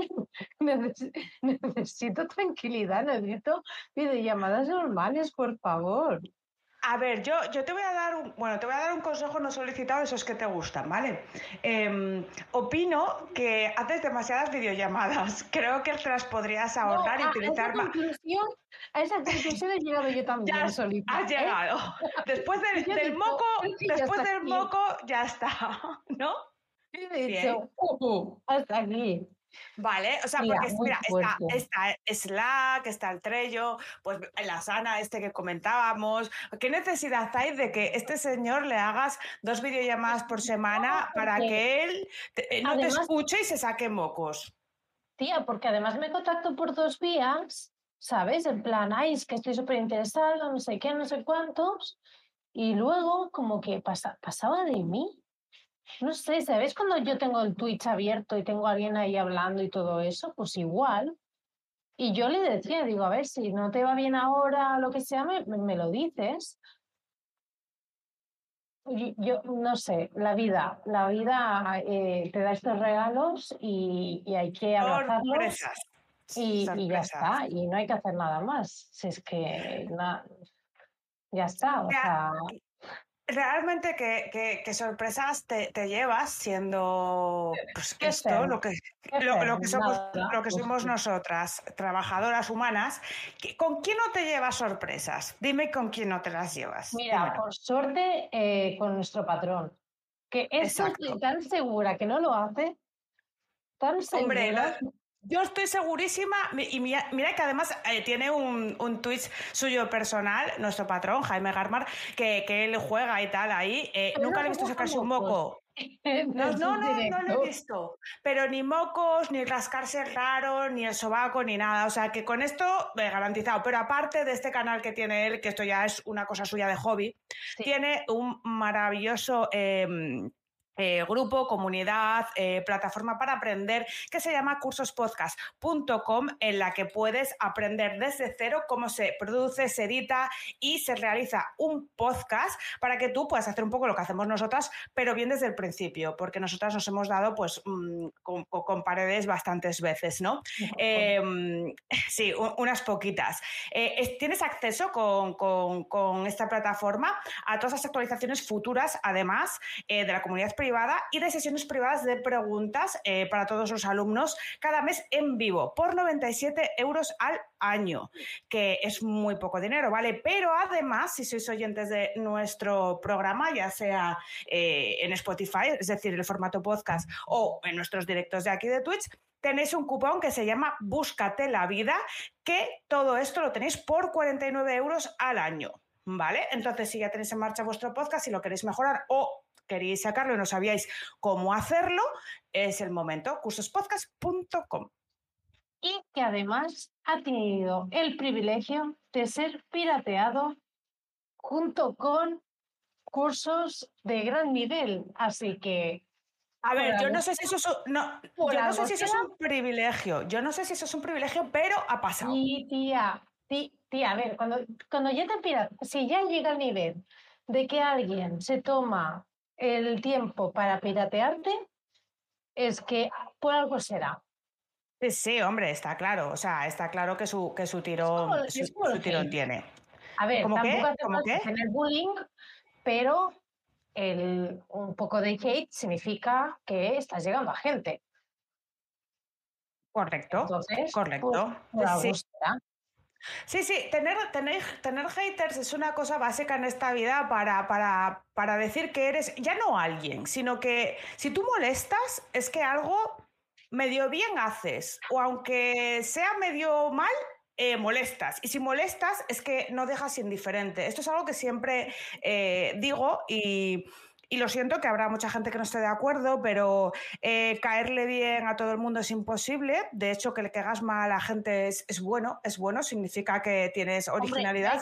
necesito tranquilidad, necesito videollamadas normales, por favor. A ver, yo, yo te voy a dar un, bueno, te voy a dar un consejo no solicitado esos que te gustan, ¿vale? Em, opino que haces demasiadas videollamadas. Creo que te las podrías ahorrar y utilizar más. A esa conclusión he llegado yo también ya solita. Has ¿eh? llegado. Después del, del moco, después del moco, ya está, ¿no? he dicho, uh, hasta aquí. Vale, o sea, porque mira, está, Slack, está el Trello, pues la Sana, este que comentábamos. ¿Qué necesidad hay de que este señor le hagas dos videollamadas por semana para que él eh, no te escuche y se saque mocos? tía, porque además me contacto por dos vías, ¿sabes? En plan, ay, es que estoy súper interesada, no sé qué, no sé cuántos, y luego como que pasa, pasaba de mí. No sé, ¿sabes? Cuando yo tengo el Twitch abierto y tengo a alguien ahí hablando y todo eso, pues igual. Y yo le decía, digo, a ver, si no te va bien ahora, lo que sea, me, me lo dices. Yo no sé, la vida, la vida eh, te da estos regalos y, y hay que abrazarlos Sorpresas. y, y ya está, y no hay que hacer nada más. Si es que na- ya está, o sea, Realmente, ¿qué, qué- qué sorpresas te, te llevas siendo pues, ¿Qué esto, lo que, ¿qué lo, que somos, Nada, lo que pues somos nosotras, trabajadoras humanas? ¿Qué- ¿Con quién no te llevas sorpresas? Dime con quién no te las llevas. Mira, Dímelo. por suerte eh, con nuestro patrón, que Exacto. tan segura que no lo hace, tan Hombre, segura. lo- yo estoy segurísima, y mira, mira que además eh, tiene un, un Twitch suyo personal, nuestro patrón, Jaime Garmar, que, que él juega y tal ahí. eh, nunca no le he visto sacarse un moco. No, no, no, no lo he visto. Pero ni mocos, ni rascarse raro, ni el sobaco, ni nada. O sea que con esto eh, garantizado. Pero aparte de este canal que tiene él, que esto ya es una cosa suya de hobby, Sí. tiene un maravilloso eh, grupo, comunidad, eh, plataforma para aprender que se llama cursospodcast.com en la que puedes aprender desde cero cómo se produce, se edita y se realiza un podcast para que tú puedas hacer un poco lo que hacemos nosotras, pero bien desde el principio, porque nosotras nos hemos dado pues mm, con, paredes bastantes veces, ¿no? Eh, sí, unas poquitas. Eh, es- tienes acceso con, con- con esta plataforma a todas las actualizaciones futuras, además de la comunidad privada y de sesiones privadas de preguntas eh, para todos los alumnos cada mes en vivo por 97 euros al año, que es muy poco dinero, ¿vale? Pero además, si sois oyentes de nuestro programa, ya sea eh, en Spotify, es decir, el formato podcast o en nuestros directos de aquí de Twitch, tenéis un cupón que se llama Búscate la vida, que todo esto lo tenéis por 49 euros al año, ¿vale? Entonces, si ya tenéis en marcha vuestro podcast, si lo queréis mejorar o queréis sacarlo y no sabíais cómo hacerlo, es el momento, cursospodcast.com. y que además ha tenido el privilegio de ser pirateado junto con cursos de gran nivel. Así que A ver, yo no sé si eso es un, no, yo no sé si eso es un privilegio, yo no sé si eso es un privilegio, pero ha pasado. Sí, tía, tí- tía, a ver, cuando, cuando ya te pira, si ya llega al nivel de que alguien se toma el tiempo para piratearte, es que por algo será. Sí, hombre, está claro, o sea, está claro que su, que su tirón, su, su tirón tiene. A ver, ¿Cómo qué? tampoco hace ¿Cómo falta qué? tener bullying, pero el, un poco de hate significa que estás llegando a gente. Correcto, Entonces, correcto. pues, por algo Sí. será. Sí, sí, tener, tener, tener haters es una cosa básica en esta vida para, para, para decir que eres ya no alguien, sino que si tú molestas es que algo medio bien haces, o aunque sea medio mal, eh, molestas. Y si molestas es que no dejas indiferente. Esto es algo que siempre eh, digo y... Y lo siento que habrá mucha gente que no esté de acuerdo, pero eh, caerle bien a todo el mundo es imposible. De hecho, que le caigas mal a la gente es, es bueno, es bueno, significa que tienes Hombre, originalidad.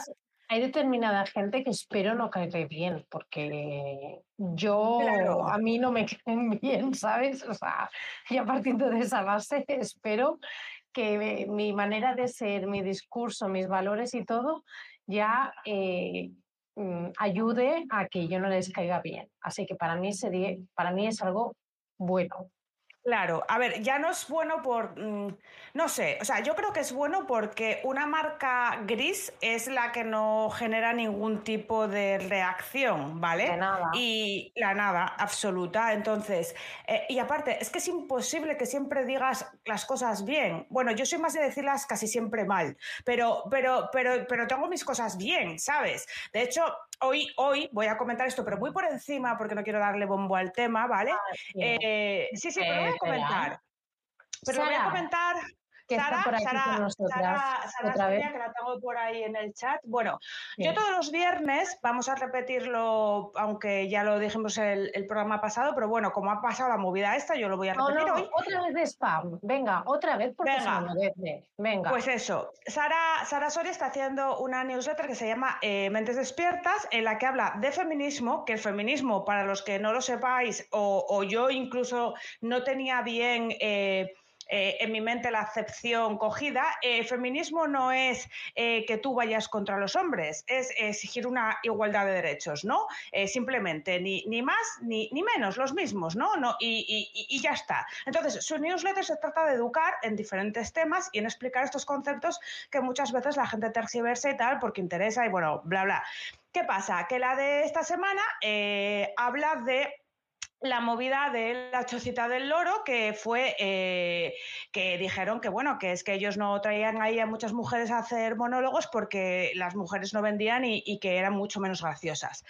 hay, hay determinada gente que espero no caerle bien, porque yo, Claro. a mí no me caen bien, ¿sabes? O sea, ya partiendo de esa base, espero que mi manera de ser, mi discurso, mis valores y todo, ya eh, mm, ayude a que yo no les caiga bien. Así que para mí sería, para mí es algo bueno. Claro, a ver, ya no es bueno por, mm, no sé, o sea, yo creo que es bueno porque una marca gris es la que no genera ningún tipo de reacción, ¿vale? De nada. Y la nada, absoluta. Entonces, eh, y aparte, es que es imposible que siempre digas las cosas bien. Bueno, yo soy más de decirlas casi siempre mal, pero, pero, pero, pero tengo mis cosas bien, ¿sabes? De hecho, hoy, hoy voy a comentar esto, pero muy por encima porque no quiero darle bombo al tema, ¿vale? Bien. Eh, sí, sí, pero lo voy a. comentar. Pero lo voy a Sara. comentar. Que está por aquí con nosotras. Sara, otra vez. que la tengo por ahí en el chat. Bueno, yo todos los viernes, vamos a repetirlo, aunque ya lo dijimos el, el, programa pasado, pero bueno, como ha pasado la movida esta, yo lo voy a repetir no, no, hoy. Otra vez de spam. Venga, otra vez porque Venga. se Venga. Pues eso, Sara, Sara Soria está haciendo una newsletter que se llama eh, Mentes Despiertas, en la que habla de feminismo, que el feminismo, para los que no lo sepáis, o, o yo incluso no tenía bien... Eh, eh, en mi mente la acepción cogida, eh, feminismo no es eh, que tú vayas contra los hombres, es exigir una igualdad de derechos, ¿no? Simplemente, ni, ni, más ni, ni, menos, los mismos, ¿no? no y, y, y, ya está. Entonces, su newsletter se trata de educar en diferentes temas y en explicar estos conceptos que muchas veces la gente tergiversa y tal porque interesa y bueno, bla, bla. ¿Qué pasa? Que la de esta semana habla de la movida de la chocita del loro, que fue eh, que dijeron que bueno, que es que ellos no traían ahí a muchas mujeres a hacer monólogos porque las mujeres no vendían y, y que eran mucho menos graciosas.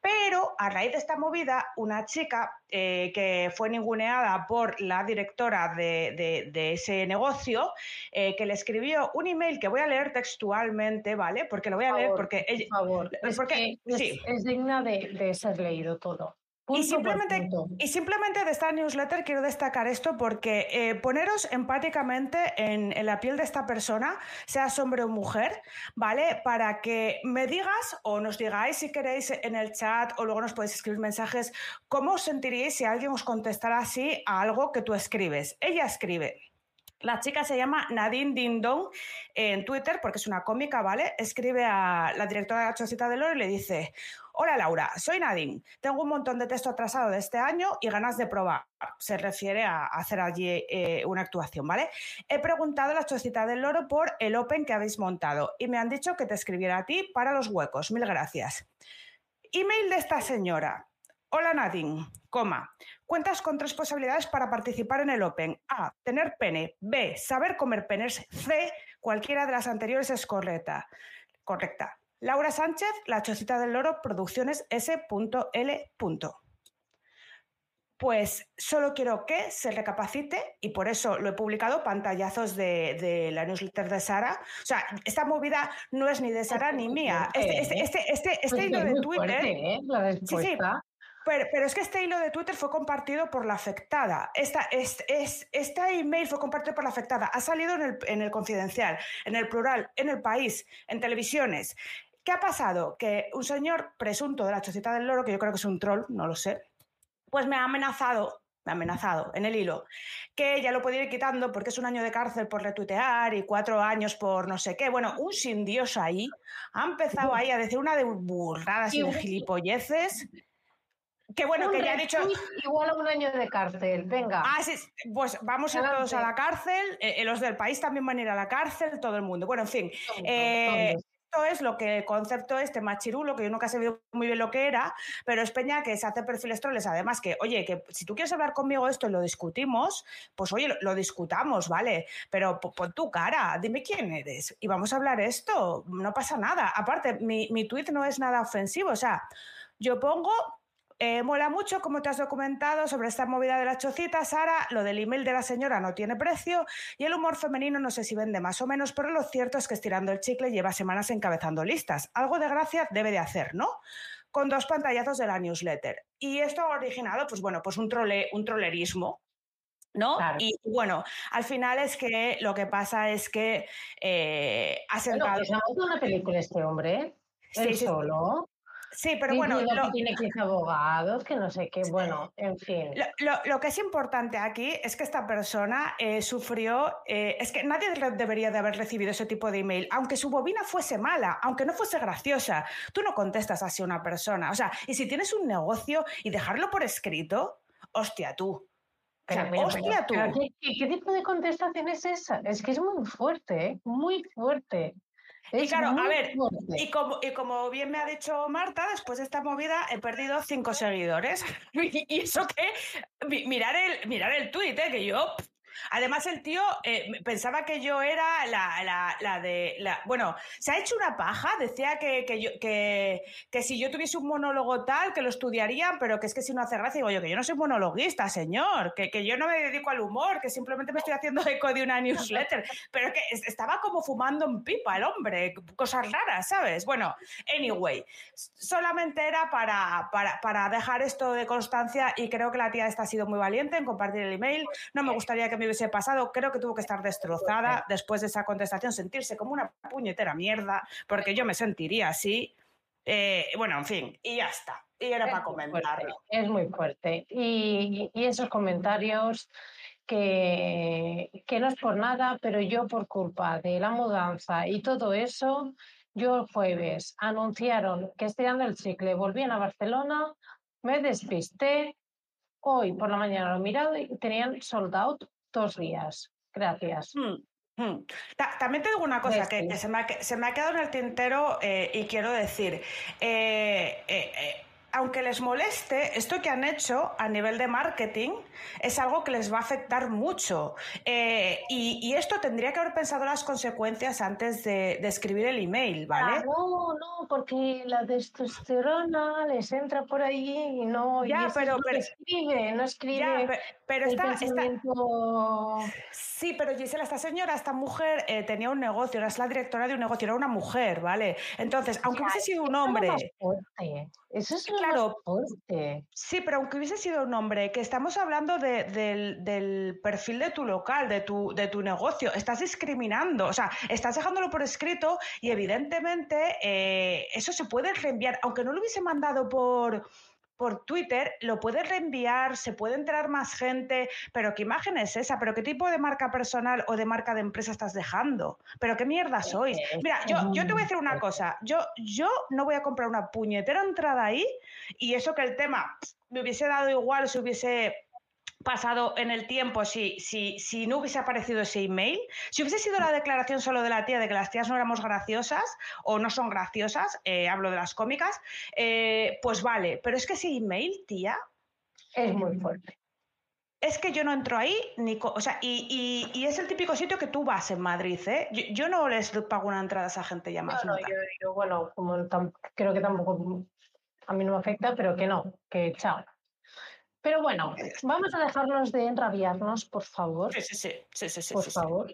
Pero a raíz de esta movida, una chica eh, que fue ninguneada por la directora de, de, de ese negocio, eh, que le escribió un email que voy a leer textualmente, ¿vale? Porque lo voy a por leer porque... Por ella, favor, porque, es, sí. es, digna de, de ser leído todo. Punto y, simplemente, y simplemente de esta newsletter quiero destacar esto porque eh, poneros empáticamente en, en, la piel de esta persona, seas hombre o mujer, ¿vale? Para que me digas o nos digáis si queréis en el chat o luego nos podéis escribir mensajes, ¿cómo os sentiríais si alguien os contestara así a algo que tú escribes? Ella escribe. La chica se llama Nadine Dindon en Twitter porque es una cómica, ¿vale? Escribe a la directora de la Chocita del Oro y le dice: Hola Laura, soy Nadine. Tengo un montón de texto atrasado de este año y ganas de probar. Se refiere a hacer allí eh, una actuación, ¿vale? He preguntado a la Chocita del Loro por el Open que habéis montado y me han dicho que te escribiera a ti para los huecos. Mil gracias. Email de esta señora. Hola Nadine, coma. Cuentas con tres posibilidades para participar en el Open. A. Tener pene. B. Saber comer penes. C. Cualquiera de las anteriores es correcta. Correcta. Laura Sánchez, La Chocita del Loro, Producciones S.L. Pues solo quiero que se recapacite y por eso lo he publicado, pantallazos de, de, la newsletter de Sara. O sea, esta movida no es ni de Sara ni mía. Este, este, este, este, este pues hilo de Twitter. ¿eh? Sí, sí, pero, pero, es que este hilo de Twitter fue compartido por la afectada. Esta, es, es, este email fue compartido por la afectada. Ha salido en el, en el confidencial, en el plural, en el país, en televisiones. ¿Qué ha pasado? Que un señor presunto de la chocita del loro, que yo creo que es un troll, no lo sé, pues me ha amenazado, me ha amenazado en el hilo, que ya lo puede ir quitando porque es un año de cárcel por retuitear y cuatro años por no sé qué. Bueno, un sin Dios ahí ha empezado ahí a decir una de burradas y de gilipolleces. Que bueno, un que ya ha dicho. Igual a un año de cárcel, venga. Ah, sí, pues vamos a ir todos a la cárcel. Eh, los del país también van a ir a la cárcel, todo el mundo. Bueno, en fin. Eh, esto es lo que el concepto este machirulo, que yo nunca he sabido muy bien lo que era, pero es Peña que se hace perfiles troles. Además, que, oye, que si tú quieres hablar conmigo esto y lo discutimos, pues oye, lo, lo discutamos, ¿vale? Pero pon tu cara, dime quién eres y vamos a hablar esto. No pasa nada. Aparte, mi, mi tweet no es nada ofensivo. O sea, yo pongo eh, mola mucho cómo te has documentado sobre esta movida de la chocita, Sara. Lo del email de la señora no tiene precio y el humor femenino no sé si vende más o menos, pero lo cierto es que estirando el chicle lleva semanas encabezando listas. Algo de gracia debe de hacer, ¿no? Con dos pantallazos de la newsletter. Y esto ha originado, pues bueno, pues un, trole, un trolerismo, ¿no? Claro. Y bueno, al final es que lo que pasa es que eh, ha sentado... Bueno, pues ha una película este hombre, ¿eh? Sí, solo. Sí, pero bueno. Lo... Que tiene 15 abogados, que no sé qué, bueno, en fin. Lo, lo, lo, que es importante aquí es que esta persona eh, sufrió. Eh, es que nadie debería de haber recibido ese tipo de email, aunque su bobina fuese mala, aunque no fuese graciosa. Tú no contestas así a una persona. O sea, y si tienes un negocio y dejarlo por escrito, hostia, tú. Pero, pero, hostia, tú. ¿qué, qué, ¿qué, tipo de contestación es esa? Es que es muy fuerte, ¿eh? muy fuerte. Es y claro, a ver, y como, y como, bien me ha dicho Marta, después de esta movida he perdido cinco seguidores. y eso que, mirar el, mirar el tuit, ¿eh? que yo Además, el tío eh, pensaba que yo era la, la, de. La, bueno, se ha hecho una paja. Decía que, que, yo, que, que, si yo tuviese un monólogo tal, que lo estudiarían, pero que es que si no hace gracia, digo yo, que yo no soy monologuista, señor, que, que yo no me dedico al humor, que simplemente me estoy haciendo eco de una newsletter. Pero que estaba como fumando en pipa el hombre, cosas raras, ¿sabes? Bueno, anyway, solamente era para, para, para dejar esto de constancia y creo que la tía esta ha sido muy valiente en compartir el email. No me gustaría que me hubiese pasado. Creo que tuvo que estar destrozada después de esa contestación, sentirse como una puñetera mierda, porque yo me sentiría así. Eh, bueno, en fin, y ya está. Y era para comentarlo. Es muy fuerte. Y, y esos comentarios que, que, no es por nada, pero yo por culpa de la mudanza y todo eso, yo el jueves anunciaron que estirando el chicle volvían a Barcelona, me despisté, hoy por la mañana lo he mirado y tenían sold out dos días. Gracias. Hmm, hmm. También te digo una cosa que, se, me ha, se, me ha, quedado en el tintero eh, y quiero decir. Eh, eh, aunque les moleste, esto que han hecho a nivel de marketing es algo que les va a afectar mucho. Eh, y, esto tendría que haber pensado las consecuencias antes de, escribir el email, ¿vale? Ah, no, no, porque la testosterona les entra por ahí y no, ya, pero, no escribe, no escribe. pero, está, Sí, pero Gisela, esta señora, esta mujer eh, tenía un negocio, era la directora de un negocio, era una mujer, ¿vale? Entonces, aunque hubiese sido un hombre. Eso es claro. Sí, pero aunque hubiese sido un hombre, que estamos hablando del, perfil de tu local, de tu, de tu negocio, estás discriminando, o sea, estás dejándolo por escrito y evidentemente eh, eso se puede reenviar, aunque no lo hubiese mandado por por Twitter, lo puedes reenviar, se puede entrar más gente, pero ¿qué imagen es esa? ¿Pero qué tipo de marca personal o de marca de empresa estás dejando? ¿Pero qué mierda sois? Mira, yo, yo te voy a decir una cosa, yo, yo no voy a comprar una puñetera entrada ahí y eso que el tema me hubiese dado igual si hubiese pasado en el tiempo si, si, si, no hubiese aparecido ese email, si hubiese sido la declaración solo de la tía de que las tías no éramos graciosas o no son graciosas, eh, hablo de las cómicas, eh, pues vale, pero es que ese email, tía... Es muy fuerte. Es que yo no entro ahí, ni o sea, y, y, es el típico sitio que tú vas en Madrid, ¿eh? Yo, no les pago una entrada a esa gente ya más. No, yo, bueno, como creo que tampoco a mí no me afecta, pero que no, que chao. Pero bueno, vamos a dejarnos de enrabiarnos, por favor. Sí, sí, sí. sí, sí por favor.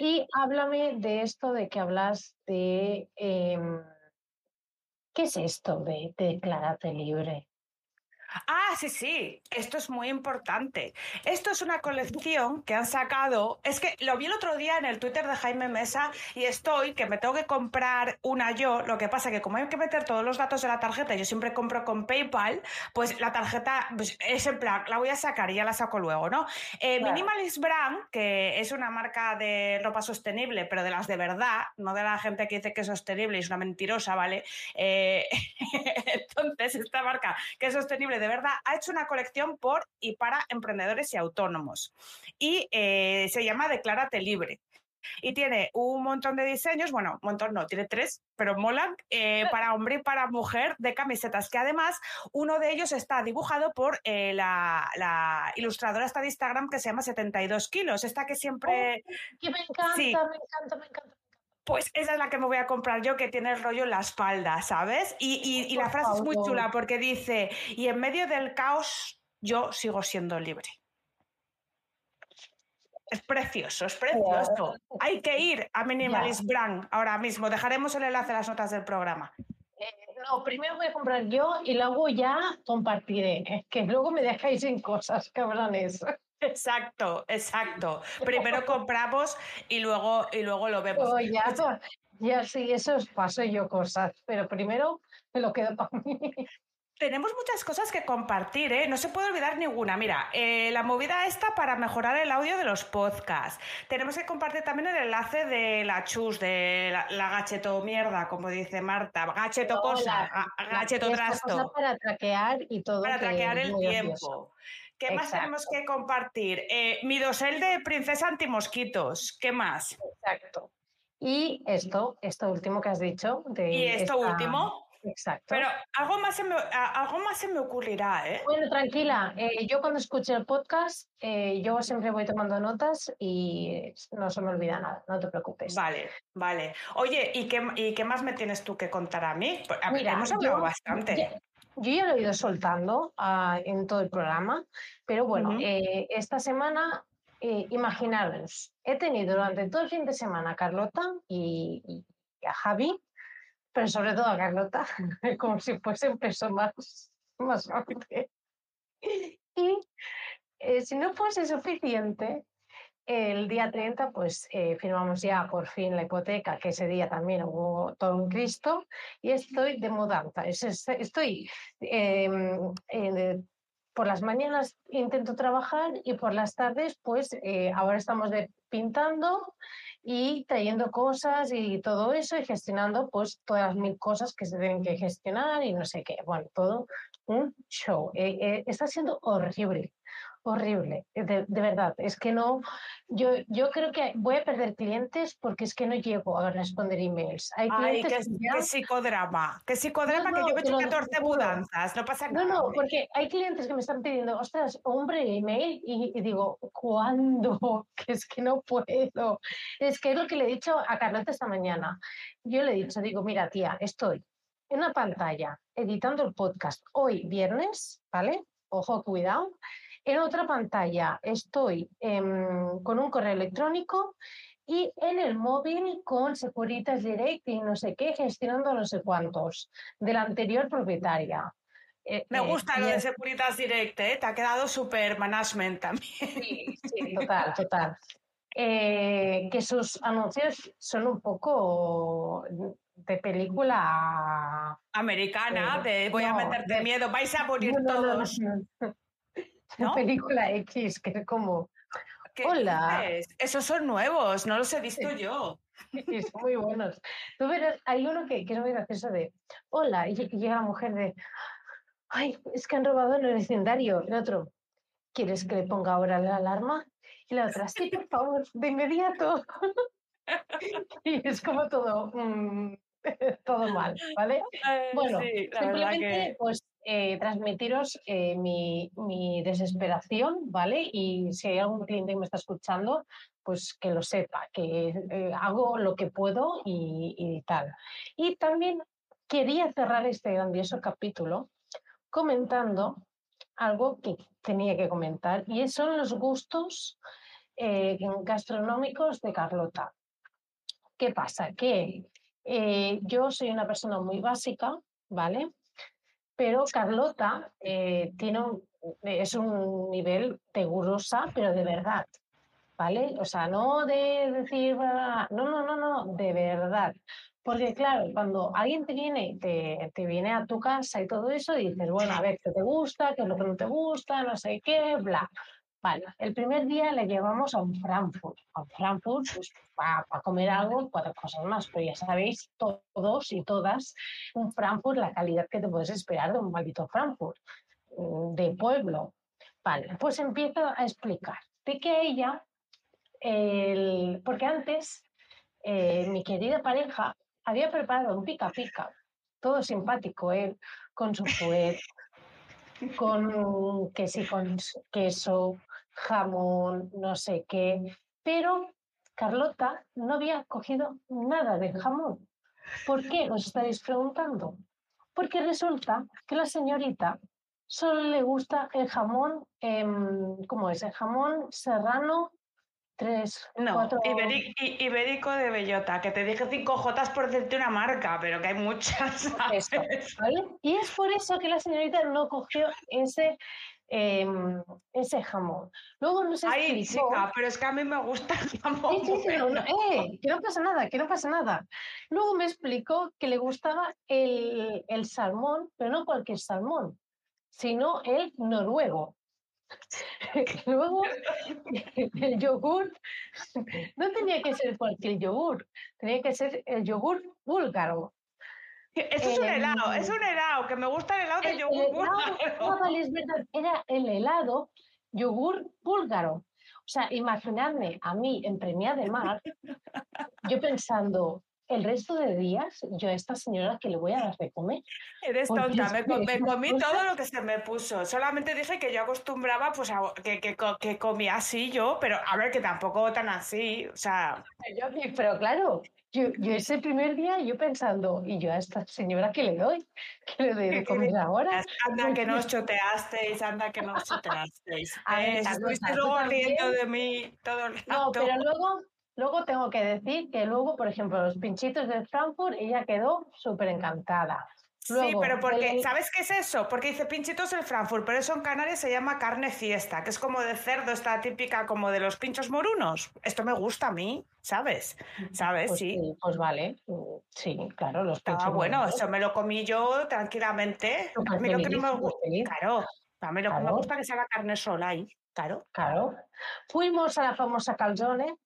Y háblame de esto de que hablas de... Em, ¿Qué es esto de, de declararte libre? Ah, sí, sí, esto es muy importante. Esto es una colección que han sacado, es que lo vi el otro día en el Twitter de Jaime Mesa y estoy que me tengo que comprar una yo, lo que pasa que como hay que meter todos los datos de la tarjeta, yo siempre compro con PayPal, pues la tarjeta pues, es en plan, la voy a sacar y ya la saco luego, ¿no? Eh, Minimalist Brand, que es una marca de ropa sostenible, pero de las de verdad, no de la gente que dice que es sostenible y es una mentirosa, ¿vale? Eh, entonces, esta marca que es sostenible de de verdad, ha hecho una colección por y para emprendedores y autónomos. Y eh, se llama Declárate Libre. Y tiene un montón de diseños, bueno, un montón no, tiene tres, pero molan, eh, para hombre y para mujer de camisetas, que además uno de ellos está dibujado por eh, la, ilustradora esta de Instagram que se llama 72 kilos, esta que siempre... Oh, que me encanta, me encanta, me encanta pues esa es la que me voy a comprar yo, que tiene el rollo en la espalda, ¿sabes? Y, la frase es muy chula porque dice, y en medio del caos yo sigo siendo libre. Es precioso, es precioso. Hay que ir a Minimalist Brand ahora mismo. Dejaremos el enlace en las notas del programa. Eh, no, primero voy a comprar yo y luego ya compartiré. que luego me dejáis sin cosas, cabrones. Exacto, exacto. Primero compramos y luego, y luego lo vemos. Oh, ya, ya sí, eso os paso yo cosas, pero primero me lo quedo para mí. Tenemos muchas cosas que compartir, ¿eh? No se puede olvidar ninguna. Mira, eh, la movida esta para mejorar el audio de los podcasts. Tenemos que compartir también el enlace de la chus, de la, gacheto mierda, como dice Marta. Gacheto cosa, gacheto trasto. Para traquear y todo. Para traquear el tiempo. ¿Qué más tenemos que compartir? Eh, mi dosel de princesa antimosquitos. ¿Qué más? Exacto. Y esto, esto último que has dicho. De ¿Y esto último? Exacto. Pero algo más se me, algo más se me ocurrirá, ¿eh? Bueno, tranquila. eh, yo cuando escuche el podcast, eh, yo siempre voy tomando notas y no se me olvida nada, no te preocupes. Vale, vale. Oye, ¿y qué, y qué más me tienes tú que contar a mí? Pues, a Mira, hemos hablado yo- bastante. Yo ya lo he ido soltando ah, en todo el programa, pero bueno, Ujú. eh, esta semana, eh, imaginaros, he tenido durante todo el fin de semana a Carlota y, y a Javi, pero sobre todo a Carlota, como si fuese un peso más, más fuerte. Y eh, si no fuese suficiente, el día 30, pues eh, firmamos ya por fin la hipoteca, que ese día también hubo todo un Cristo, y estoy de mudanza. Es- es- Estoy em, eh, por las mañanas intento trabajar y por las tardes, pues eh, ahora estamos de, pintando y trayendo cosas y todo eso y gestionando pues todas las mil cosas que se tienen que gestionar y no sé qué. Bueno, todo un show. Está siendo horrible, horrible, eh, de, de verdad. Es que no, yo, yo creo que voy a perder clientes porque es que no llego a responder emails. Hay Ay, clientes qué, que ya- qué psicodrama. Qué psicodrama No, que no, yo he hecho lo 14 juro. mudanzas. No pasa No, nada. no, hombre. porque hay clientes que me están pidiendo, ostras, hombre, email, y, y digo, ¿cuándo? Que es que no puedo. Es que es lo que le he dicho a Carlota esta mañana. Yo le he dicho, digo, mira, tía, estoy en una pantalla editando el podcast hoy viernes, ¿vale? Ojo, cuidado. En otra pantalla estoy em, con un correo electrónico y en el móvil con Securitas Direct y no sé qué, gestionando no sé cuántos, de la anterior propietaria. Eh, Me eh, gusta lo y de Securitas Direct, ¿eh? Te ha quedado super management también. Sí, sí, total, total. Eh, que sus anuncios son un poco de película. Americana, Eh, de voy a meterte de- miedo, vais a morir no, todos. no, no. Película X, que es como. ¿Qué Hola. dices? Esos son nuevos, no los he visto Sí. yo. y son muy buenos. Tú verás, hay uno que, que es muy gracioso de. Hola, y lle- y llega la mujer de. Ay, es que han robado en el vecindario. El otro. ¿Quieres que le ponga ahora la alarma? Y la otra, sí, por favor, de inmediato. y es como todo, mm, todo mal, ¿vale? Bueno, sí, Simplemente, que... pues, eh, transmitiros eh, mi, mi desesperación, ¿vale? Y si hay algún cliente que me está escuchando, pues que lo sepa, que eh, hago lo que puedo y, y tal. Y también quería cerrar este grandioso capítulo comentando algo que tenía que comentar y son los gustos gastronómicos de Carlota. ¿Qué pasa? Que yo soy una persona muy básica, ¿vale? Pero Carlota eh, tiene un- es un nivel de pero de verdad, ¿vale? O sea, no de decir, "Ah", no, no, no, no, de verdad. Porque claro, cuando alguien te viene, te, te viene a tu casa y todo eso, dices, bueno, a ver, ¿qué te gusta? ¿Qué es lo que no te gusta? No sé qué, bla. El primer día le llevamos a un Frankfurt. A Frankfurt, pues, para comer algo, cuatro cosas más, pero ya sabéis todos y todas, un Frankfurt, la calidad que te puedes esperar de un maldito Frankfurt, mm, de pueblo. Vale, pues empieza a explicar de que ella, el- porque antes eh, mi querida pareja había preparado un pica pica, todo simpático él, con su fuet, con que sí, con queso, jamón, no sé qué, pero Carlota no había cogido nada de jamón. ¿Por qué? Os estaréis preguntando. Porque resulta que la señorita solo le gusta el jamón, em, ¿cómo es? El jamón serrano, tres, No, cuatro... ibérico de bellota, que te dije cinco jotas por decirte una marca, pero que hay muchas, Eso, ¿sabes? ¿vale? Y es por eso que la señorita no cogió ese, em, ese jamón. Luego nos Ay, explicó... chica, pero es que a mí me gusta el jamón. Sí, sí, sí, no, no, eh, que no pasa nada, que no pasa nada. Luego me explicó que le gustaba el, el salmón, pero no cualquier salmón, sino el noruego. Luego, el yogur no tenía que ser cualquier yogur, tenía que ser el yogur búlgaro. Eso es un Em, helado, es un helado, que me gusta el helado de El- el yogur helado- búlgaro. vale, es verdad, era el helado yogur búlgaro. O sea, imaginadme a mí en Premia de Mar, yo pensando, el resto de días yo a esta señora que le voy a dar de comer. Eres tonta, me, comí todo lo que se me puso. Solamente dije que yo acostumbraba pues a, que, que, comía así yo, pero a ver que tampoco tan así, o sea... pero claro, yo, yo, ese primer día yo pensando, y yo a esta señora que le doy, que le doy de comer ahora. Anda que no os choteasteis, anda que no os choteasteis. estuviste luego riendo de mí todo el rato. No, pero luego Luego tengo que decir que luego, por ejemplo, los pinchitos de Frankfurt, ella quedó súper encantada. sí, pero porque, ¿sabes qué es eso? Porque dice pinchitos del Frankfurt, pero eso en Canarias se llama carne fiesta, que es como de cerdo, esta típica como de los pinchos morunos. Esto me gusta a mí, ¿sabes? ¿Sabes? Pues sí. Pues vale, sí, claro, los pinchos. Ah, bueno, eso me lo comí yo tranquilamente. A mí lo que no me gusta, claro, a mí lo que me gusta que sea la carne sola ahí, claro. Claro. Fuimos a la famosa calzone,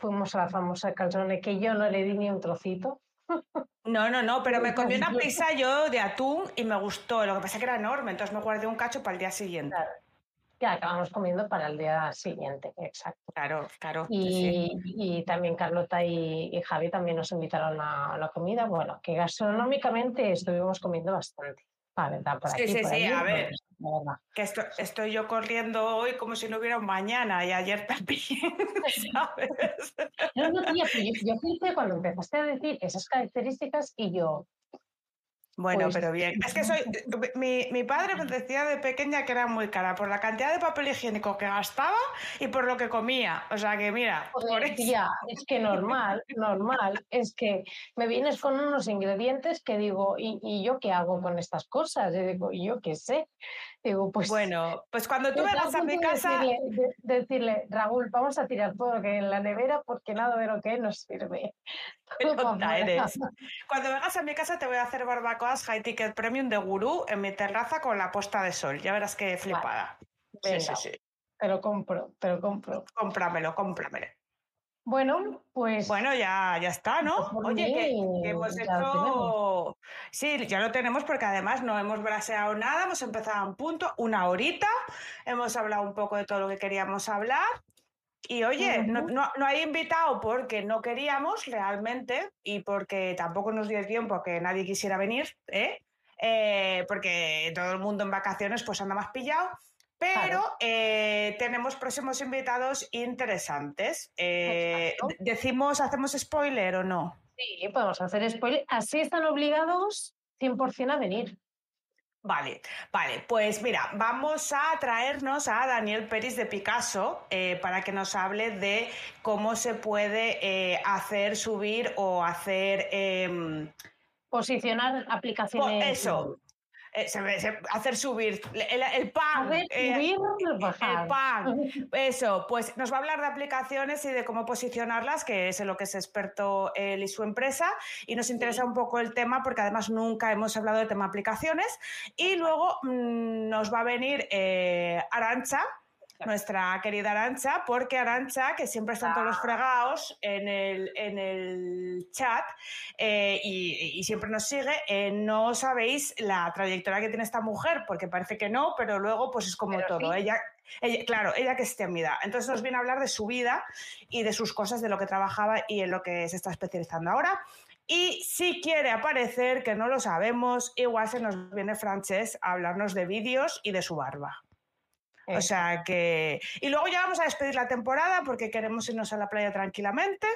fuimos a la famosa calzone que yo no le di ni un trocito. No, no, no, pero me comí una pizza yo de atún y me gustó. Lo que pasa es que era enorme, entonces me guardé un cacho para el día siguiente. Ya acabamos comiendo para el día siguiente, exacto. Claro, claro. Y, también Carlota y, Javi también nos invitaron a la comida. Bueno, que gastronómicamente estuvimos comiendo bastante. Sí, sí, sí, a ver. Que estoy yo corriendo hoy como si no hubiera un mañana y ayer también, ¿sabes? No, no, tía, yo, yo cuando empezaste a decir esas características y yo, bueno, pues pero bien. Es que soy. Mi, mi, padre me decía de pequeña que era muy cara por la cantidad de papel higiénico que gastaba y por lo que comía. O sea que mira. por es que normal, normal. Es que me vienes con unos ingredientes que digo, ¿y, y yo qué hago con estas cosas? Y digo, ¿yo qué sé? Digo, pues. Bueno, pues cuando tú vengas a mi casa. Decirle, Raúl, vamos a tirar todo lo que hay en la nevera porque nada de lo que nos sirve. eres. Cuando vengas a mi casa te voy a hacer barbacoas high ticket premium de gurú en mi terraza con la puesta de sol. Ya verás qué flipada. sí, sí, sí. Te lo compro, te lo compro. Cómpramelo, cómpramelo. Bueno, pues. Bueno, ya, ya está, ¿no? Oye, que, hemos hecho. Sí, ya lo tenemos porque además no hemos braseado nada, hemos empezado a un punto, una horita, hemos hablado un poco de todo lo que queríamos hablar y oye, no, no, hay invitado porque no queríamos realmente y porque tampoco nos dio tiempo que nadie quisiera venir, ¿eh? Eh, porque todo el mundo en vacaciones pues anda más pillado. Pero eh, tenemos próximos invitados interesantes. decimos, ¿hacemos spoiler o no? Sí, podemos hacer spoiler. Así están obligados 100% a venir. Vale, vale, pues mira, vamos a traernos a Daniel Pérez de Picasso eh, para que nos hable de cómo se puede eh, hacer subir o hacer... Em, Posicionar aplicaciones. Eso, eh, hacer subir el, pan. Eh, subir el pan. Eso, pues nos va a hablar de aplicaciones y de cómo posicionarlas, que es en lo que es experto él y su empresa. Y nos interesa un poco el tema porque además nunca hemos hablado de tema aplicaciones. Y luego mm, nos va a venir eh, Arancha nuestra querida Arancha, porque Arancha, que siempre están todos los fregados en el, en el chat eh, y, siempre nos sigue, eh, no sabéis la trayectoria que tiene esta mujer, porque parece que no, pero luego pues es como todo. Ella, ella, claro, ella que es tímida. Entonces nos viene a hablar de su vida y de sus cosas, de lo que trabajaba y en lo que se está especializando ahora. Y si quiere aparecer, que no lo sabemos, igual se nos viene Frances a hablarnos de vídeos y de su barba. O sea que. Y luego ya vamos a despedir la temporada porque queremos irnos a la playa tranquilamente.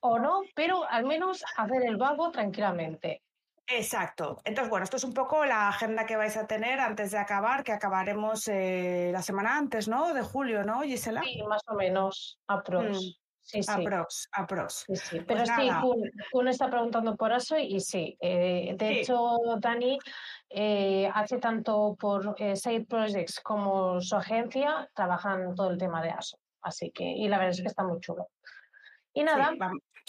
O no, pero al menos hacer el vago tranquilamente. Exacto. Entonces, bueno, esto es un poco la agenda que vais a tener antes de acabar, que acabaremos eh, la semana antes, ¿no? De julio, ¿no, Gisela? Sí, más o menos, aprox. Mm. Sí, sí. Aprox, aprox. Sí, sí. Pero pues sí, Kun, está preguntando por eso y sí. Eh, de hecho, Dani eh, hace tanto por eh, Side Projects como su agencia, trabajan todo el tema de ASO. Así que, y la verdad es que está muy chulo. Y nada,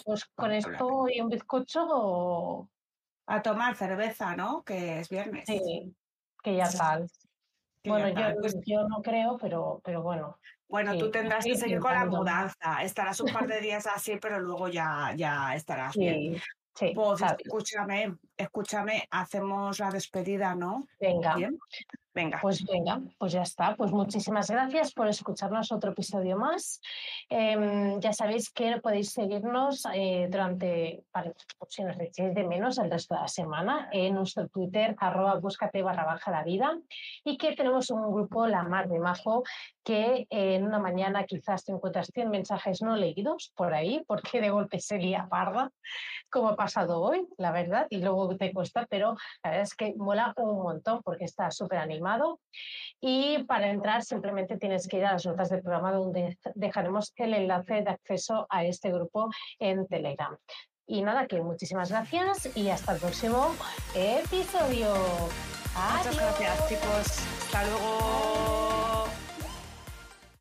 pues con esto y un bizcocho. A tomar cerveza, ¿no? Que es viernes. Sí, que ya tal. bueno, yo, pues yo no creo, pero, pero bueno. Bueno, tú tendrás que seguir con la mudanza. Estarás un par de días así, pero luego ya, ya estarás bien. pues escúchame, escúchame, hacemos la despedida, ¿no? Venga. Venga. Pues venga, pues ya está. Pues muchísimas gracias por escucharnos otro episodio más. Em, ya sabéis que podéis seguirnos eh, durante, para, si nos echéis de menos el resto de la semana, en nuestro Twitter, arroba búscate barra baja la vida, y que tenemos un grupo, La Mar de Majo, que en una mañana quizás te encuentras 100 mensajes no leídos por ahí, porque de golpe se lía parda, como ha pasado hoy, la verdad, y luego te cuesta, pero la verdad es que mola un montón porque está súper animado. Y para entrar simplemente tienes que ir a las notas del programa donde dejaremos el enlace de acceso a este grupo en Telegram. Y nada, que muchísimas gracias y hasta el próximo episodio. Muchas gracias chicos. Hasta luego.